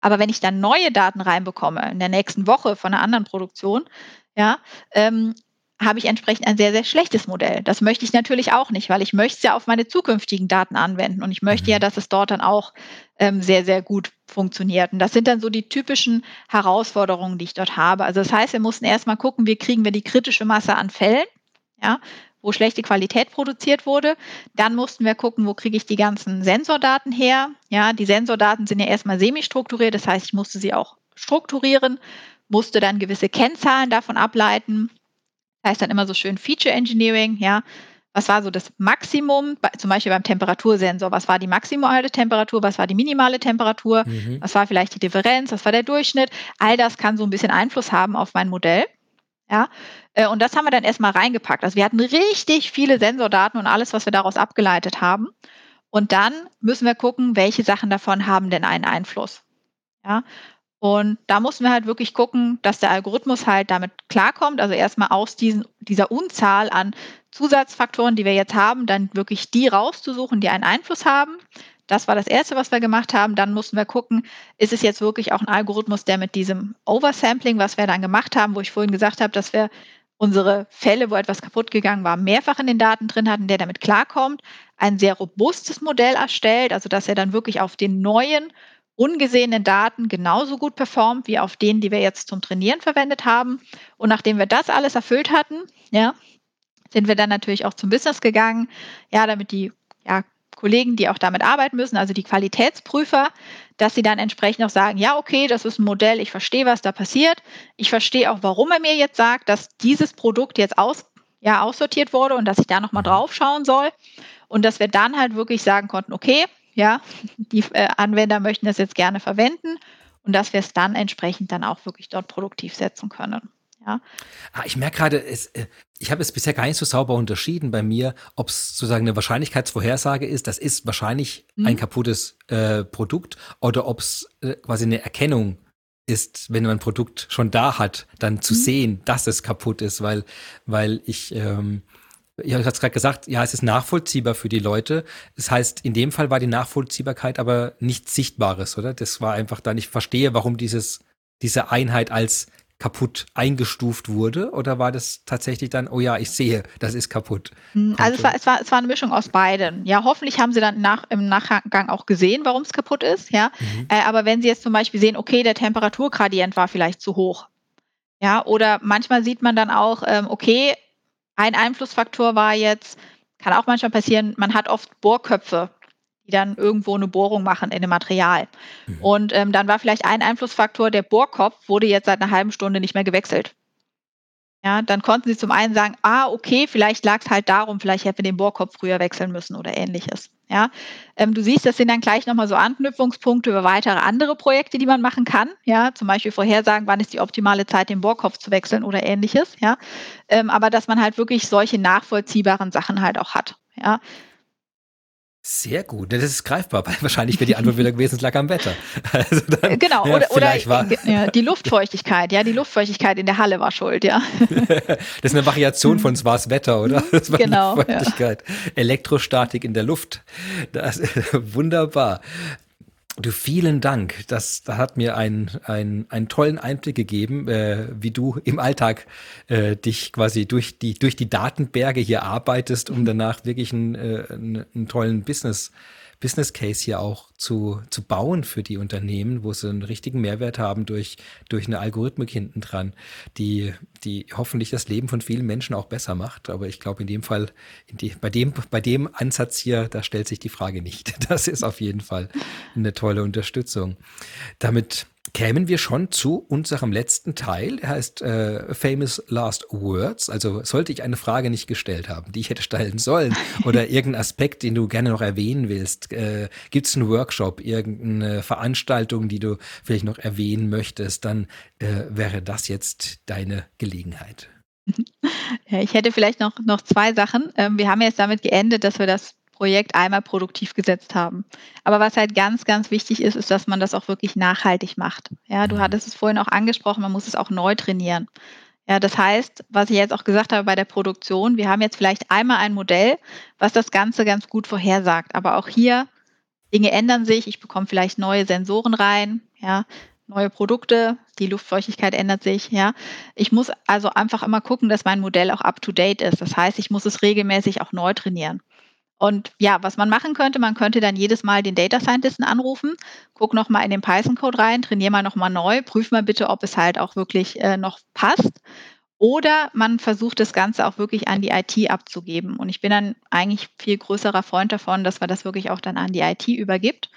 Aber wenn ich dann neue Daten reinbekomme in der nächsten Woche von einer anderen Produktion, ja, ähm, habe ich entsprechend ein sehr, sehr schlechtes Modell. Das möchte ich natürlich auch nicht, weil ich möchte es ja auf meine zukünftigen Daten anwenden und ich möchte ja, mhm. dass es dort dann auch ähm, sehr, sehr gut funktioniert. Und das sind dann so die typischen Herausforderungen, die ich dort habe. Also das heißt, wir mussten erstmal gucken, wie kriegen wir die kritische Masse an Fällen, ja, wo schlechte Qualität produziert wurde. Dann mussten wir gucken, wo kriege ich die ganzen Sensordaten her. Ja, die Sensordaten sind ja erstmal semi-strukturiert, das heißt, ich musste sie auch strukturieren, musste dann gewisse Kennzahlen davon ableiten heißt dann immer so schön Feature Engineering, ja. Was war so das Maximum, zum Beispiel beim Temperatursensor? Was war die maximale Temperatur? Was war die minimale Temperatur? Mhm. Was war vielleicht die Differenz? Was war der Durchschnitt? All das kann so ein bisschen Einfluss haben auf mein Modell. Ja, äh, und das haben wir dann erstmal reingepackt. Also wir hatten richtig viele Sensordaten und alles, was wir daraus abgeleitet haben. Und dann müssen wir gucken, welche Sachen davon haben denn einen Einfluss. Ja, und da mussten wir halt wirklich gucken, dass der Algorithmus halt damit klarkommt. Also erstmal aus diesen, dieser Unzahl an Zusatzfaktoren, die wir jetzt haben, dann wirklich die rauszusuchen, die einen Einfluss haben. Das war das Erste, was wir gemacht haben. Dann mussten wir gucken, ist es jetzt wirklich auch ein Algorithmus, der mit diesem Oversampling, was wir dann gemacht haben, wo ich vorhin gesagt habe, dass wir unsere Fälle, wo etwas kaputt gegangen war, mehrfach in den Daten drin hatten, der damit klarkommt, ein sehr robustes Modell erstellt, also dass er dann wirklich auf den neuen ungesehenen Daten genauso gut performt wie auf denen, die wir jetzt zum Trainieren verwendet haben. Und nachdem wir das alles erfüllt hatten, ja, sind wir dann natürlich auch zum Business gegangen, ja, damit die ja, Kollegen, die auch damit arbeiten müssen, also die Qualitätsprüfer, dass sie dann entsprechend auch sagen, ja, okay, das ist ein Modell, ich verstehe, was da passiert. Ich verstehe auch, warum er mir jetzt sagt, dass dieses Produkt jetzt aus, ja, aussortiert wurde und dass ich da nochmal drauf schauen soll. Und dass wir dann halt wirklich sagen konnten, okay, ja, die äh, Anwender möchten das jetzt gerne verwenden und dass wir es dann entsprechend dann auch wirklich dort produktiv setzen können. Ja. Ah, ich merke gerade, äh, ich habe es bisher gar nicht so sauber unterschieden bei mir, ob es sozusagen eine Wahrscheinlichkeitsvorhersage ist, das ist wahrscheinlich mhm. ein kaputtes äh, Produkt, oder ob es äh, quasi eine Erkennung ist, wenn man ein Produkt schon da hat, dann zu mhm. sehen, dass es kaputt ist, weil, weil ich ähm, ich habe es gerade gesagt, ja, es ist nachvollziehbar für die Leute. Das heißt, in dem Fall war die Nachvollziehbarkeit aber nichts Sichtbares, oder? Das war einfach dann, ich verstehe, warum dieses diese Einheit als kaputt eingestuft wurde? Oder war das tatsächlich dann, oh ja, ich sehe, das ist kaputt? Hm, also es war, es war, es war eine Mischung aus beiden. Ja, hoffentlich haben sie dann nach, im Nachgang auch gesehen, warum es kaputt ist. Ja, mhm. äh, aber wenn sie jetzt zum Beispiel sehen, okay, der Temperaturgradient war vielleicht zu hoch. Ja, oder manchmal sieht man dann auch, ähm, okay, ein Einflussfaktor war jetzt, kann auch manchmal passieren, man hat oft Bohrköpfe die dann irgendwo eine Bohrung machen in dem Material. Mhm. Und ähm, dann war vielleicht ein Einflussfaktor, der Bohrkopf wurde jetzt seit einer halben Stunde nicht mehr gewechselt. Ja, dann konnten sie zum einen sagen, ah, okay, vielleicht lag es halt darum, vielleicht hätten wir den Bohrkopf früher wechseln müssen oder ähnliches. Ja, ähm, du siehst, das sind dann gleich nochmal so Anknüpfungspunkte über weitere andere Projekte, die man machen kann. Ja, zum Beispiel vorhersagen, wann ist die optimale Zeit, den Bohrkopf zu wechseln oder ähnliches. Ja, ähm, aber dass man halt wirklich solche nachvollziehbaren Sachen halt auch hat. Ja, sehr gut, das ist greifbar. Wahrscheinlich wäre die Antwort wieder gewesen, es lag am Wetter. Also dann, genau, ja, oder, oder ja, die Luftfeuchtigkeit, ja, die Luftfeuchtigkeit in der Halle war schuld, ja. das ist eine Variation von es war das Wetter, oder? Das war genau. Luftfeuchtigkeit. Ja. Elektrostatik in der Luft. Das wunderbar. Du, vielen Dank. Das, das hat mir einen, einen, einen tollen Einblick gegeben, äh, wie du im Alltag äh, dich quasi durch die, durch die Datenberge hier arbeitest, um danach wirklich einen, äh, einen, einen tollen Business Business Case hier auch zu, zu bauen für die Unternehmen, wo sie einen richtigen Mehrwert haben durch, durch eine Algorithmik hinten dran, die, die hoffentlich das Leben von vielen Menschen auch besser macht. Aber ich glaube, in dem Fall, in die, bei, dem, bei dem Ansatz hier, da stellt sich die Frage nicht. Das ist auf jeden Fall eine tolle Unterstützung. Damit kämen wir schon zu unserem letzten Teil, der heißt äh, Famous Last Words. Also sollte ich eine Frage nicht gestellt haben, die ich hätte stellen sollen, oder irgendein Aspekt, den du gerne noch erwähnen willst, äh, gibt es einen Workshop, irgendeine Veranstaltung, die du vielleicht noch erwähnen möchtest, dann äh, wäre das jetzt deine Gelegenheit. Ja, ich hätte vielleicht noch, noch zwei Sachen. Ähm, wir haben jetzt damit geendet, dass wir das Projekt einmal produktiv gesetzt haben. Aber was halt ganz, ganz wichtig ist, ist, dass man das auch wirklich nachhaltig macht. Ja, du mhm. hattest es vorhin auch angesprochen, man muss es auch neu trainieren. Ja, das heißt, was ich jetzt auch gesagt habe bei der Produktion, wir haben jetzt vielleicht einmal ein Modell, was das Ganze ganz gut vorhersagt. Aber auch hier, Dinge ändern sich, ich bekomme vielleicht neue Sensoren rein, ja, neue Produkte, die Luftfeuchtigkeit ändert sich, ja. Ich muss also einfach immer gucken, dass mein Modell auch up to date ist. Das heißt, ich muss es regelmäßig auch neu trainieren. Und ja, was man machen könnte, man könnte dann jedes Mal den Data Scientisten anrufen, guck nochmal in den Python-Code rein, trainiere mal nochmal neu, prüf mal bitte, ob es halt auch wirklich äh, noch passt. Oder man versucht das Ganze auch wirklich an die IT abzugeben. Und ich bin dann eigentlich viel größerer Freund davon, dass man das wirklich auch dann an die IT übergibt.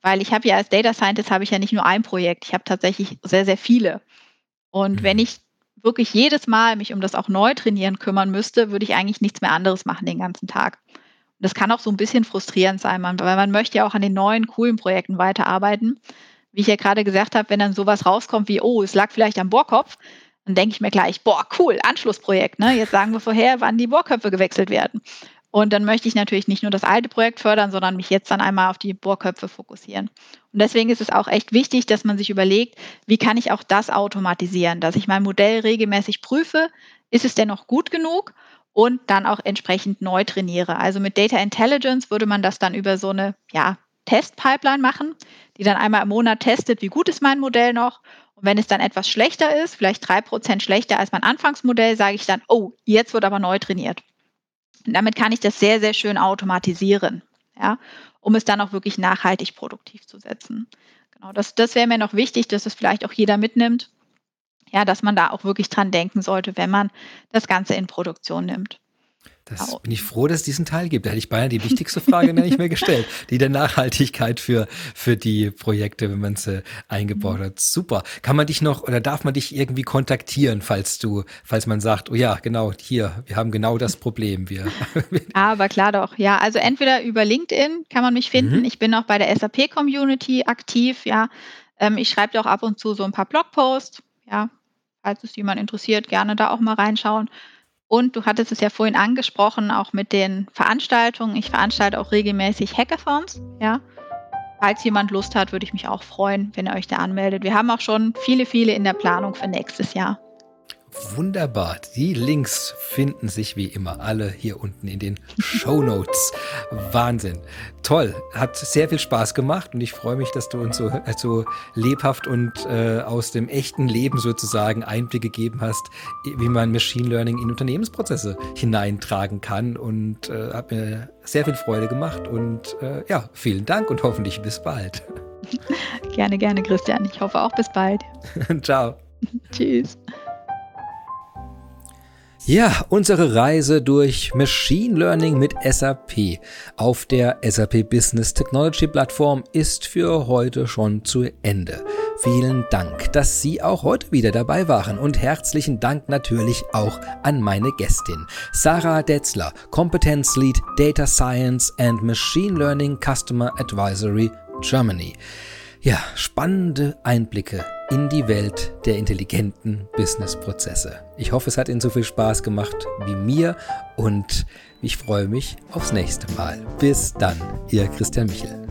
Weil ich habe ja als Data Scientist habe ich ja nicht nur ein Projekt, ich habe tatsächlich sehr, sehr viele. Und wenn mhm. ich wirklich jedes Mal mich um das auch neu trainieren kümmern müsste, würde ich eigentlich nichts mehr anderes machen den ganzen Tag das kann auch so ein bisschen frustrierend sein, weil man möchte ja auch an den neuen, coolen Projekten weiterarbeiten. Wie ich ja gerade gesagt habe, wenn dann sowas rauskommt wie, oh, es lag vielleicht am Bohrkopf, dann denke ich mir gleich, boah, cool, Anschlussprojekt. Ne? Jetzt sagen wir vorher, wann die Bohrköpfe gewechselt werden. Und dann möchte ich natürlich nicht nur das alte Projekt fördern, sondern mich jetzt dann einmal auf die Bohrköpfe fokussieren. Und deswegen ist es auch echt wichtig, dass man sich überlegt, wie kann ich auch das automatisieren, dass ich mein Modell regelmäßig prüfe, ist es denn noch gut genug und dann auch entsprechend neu trainiere. Also mit Data Intelligence würde man das dann über so eine ja, Testpipeline machen, die dann einmal im Monat testet, wie gut ist mein Modell noch. Und wenn es dann etwas schlechter ist, vielleicht drei Prozent schlechter als mein Anfangsmodell, sage ich dann, oh, jetzt wird aber neu trainiert. Und damit kann ich das sehr, sehr schön automatisieren, ja, um es dann auch wirklich nachhaltig produktiv zu setzen. Genau, das, das wäre mir noch wichtig, dass es vielleicht auch jeder mitnimmt ja, dass man da auch wirklich dran denken sollte, wenn man das Ganze in Produktion nimmt. Das bin ich froh, dass es diesen Teil gibt. Da hätte ich beinahe die wichtigste Frage nicht mehr gestellt. Die der Nachhaltigkeit für, für die Projekte, wenn man sie eingebaut hat. Super. Kann man dich noch oder darf man dich irgendwie kontaktieren, falls du, falls man sagt, oh ja, genau, hier, wir haben genau das Problem. Wir. Aber klar doch. Ja, also entweder über LinkedIn kann man mich finden. Mhm. Ich bin auch bei der SAP Community aktiv. Ja, ähm, ich schreibe auch ab und zu so ein paar Blogposts. Ja, falls es jemand interessiert, gerne da auch mal reinschauen. Und du hattest es ja vorhin angesprochen, auch mit den Veranstaltungen. Ich veranstalte auch regelmäßig Hackathons. Ja. Falls jemand Lust hat, würde ich mich auch freuen, wenn ihr euch da anmeldet. Wir haben auch schon viele, viele in der Planung für nächstes Jahr. Wunderbar. Die Links finden sich wie immer alle hier unten in den Show Notes. Wahnsinn. Toll. Hat sehr viel Spaß gemacht und ich freue mich, dass du uns so, so lebhaft und äh, aus dem echten Leben sozusagen Einblick gegeben hast, wie man Machine Learning in Unternehmensprozesse hineintragen kann und äh, hat mir sehr viel Freude gemacht und äh, ja, vielen Dank und hoffentlich bis bald. Gerne, gerne, Christian. Ich hoffe auch bis bald. Ciao. Tschüss. Ja, unsere Reise durch Machine Learning mit SAP auf der SAP Business Technology Plattform ist für heute schon zu Ende. Vielen Dank, dass Sie auch heute wieder dabei waren und herzlichen Dank natürlich auch an meine Gästin, Sarah Detzler, Competence Lead Data Science and Machine Learning Customer Advisory Germany. Ja, spannende Einblicke in die Welt der intelligenten Businessprozesse. Ich hoffe, es hat Ihnen so viel Spaß gemacht wie mir und ich freue mich aufs nächste Mal. Bis dann, Ihr Christian Michel.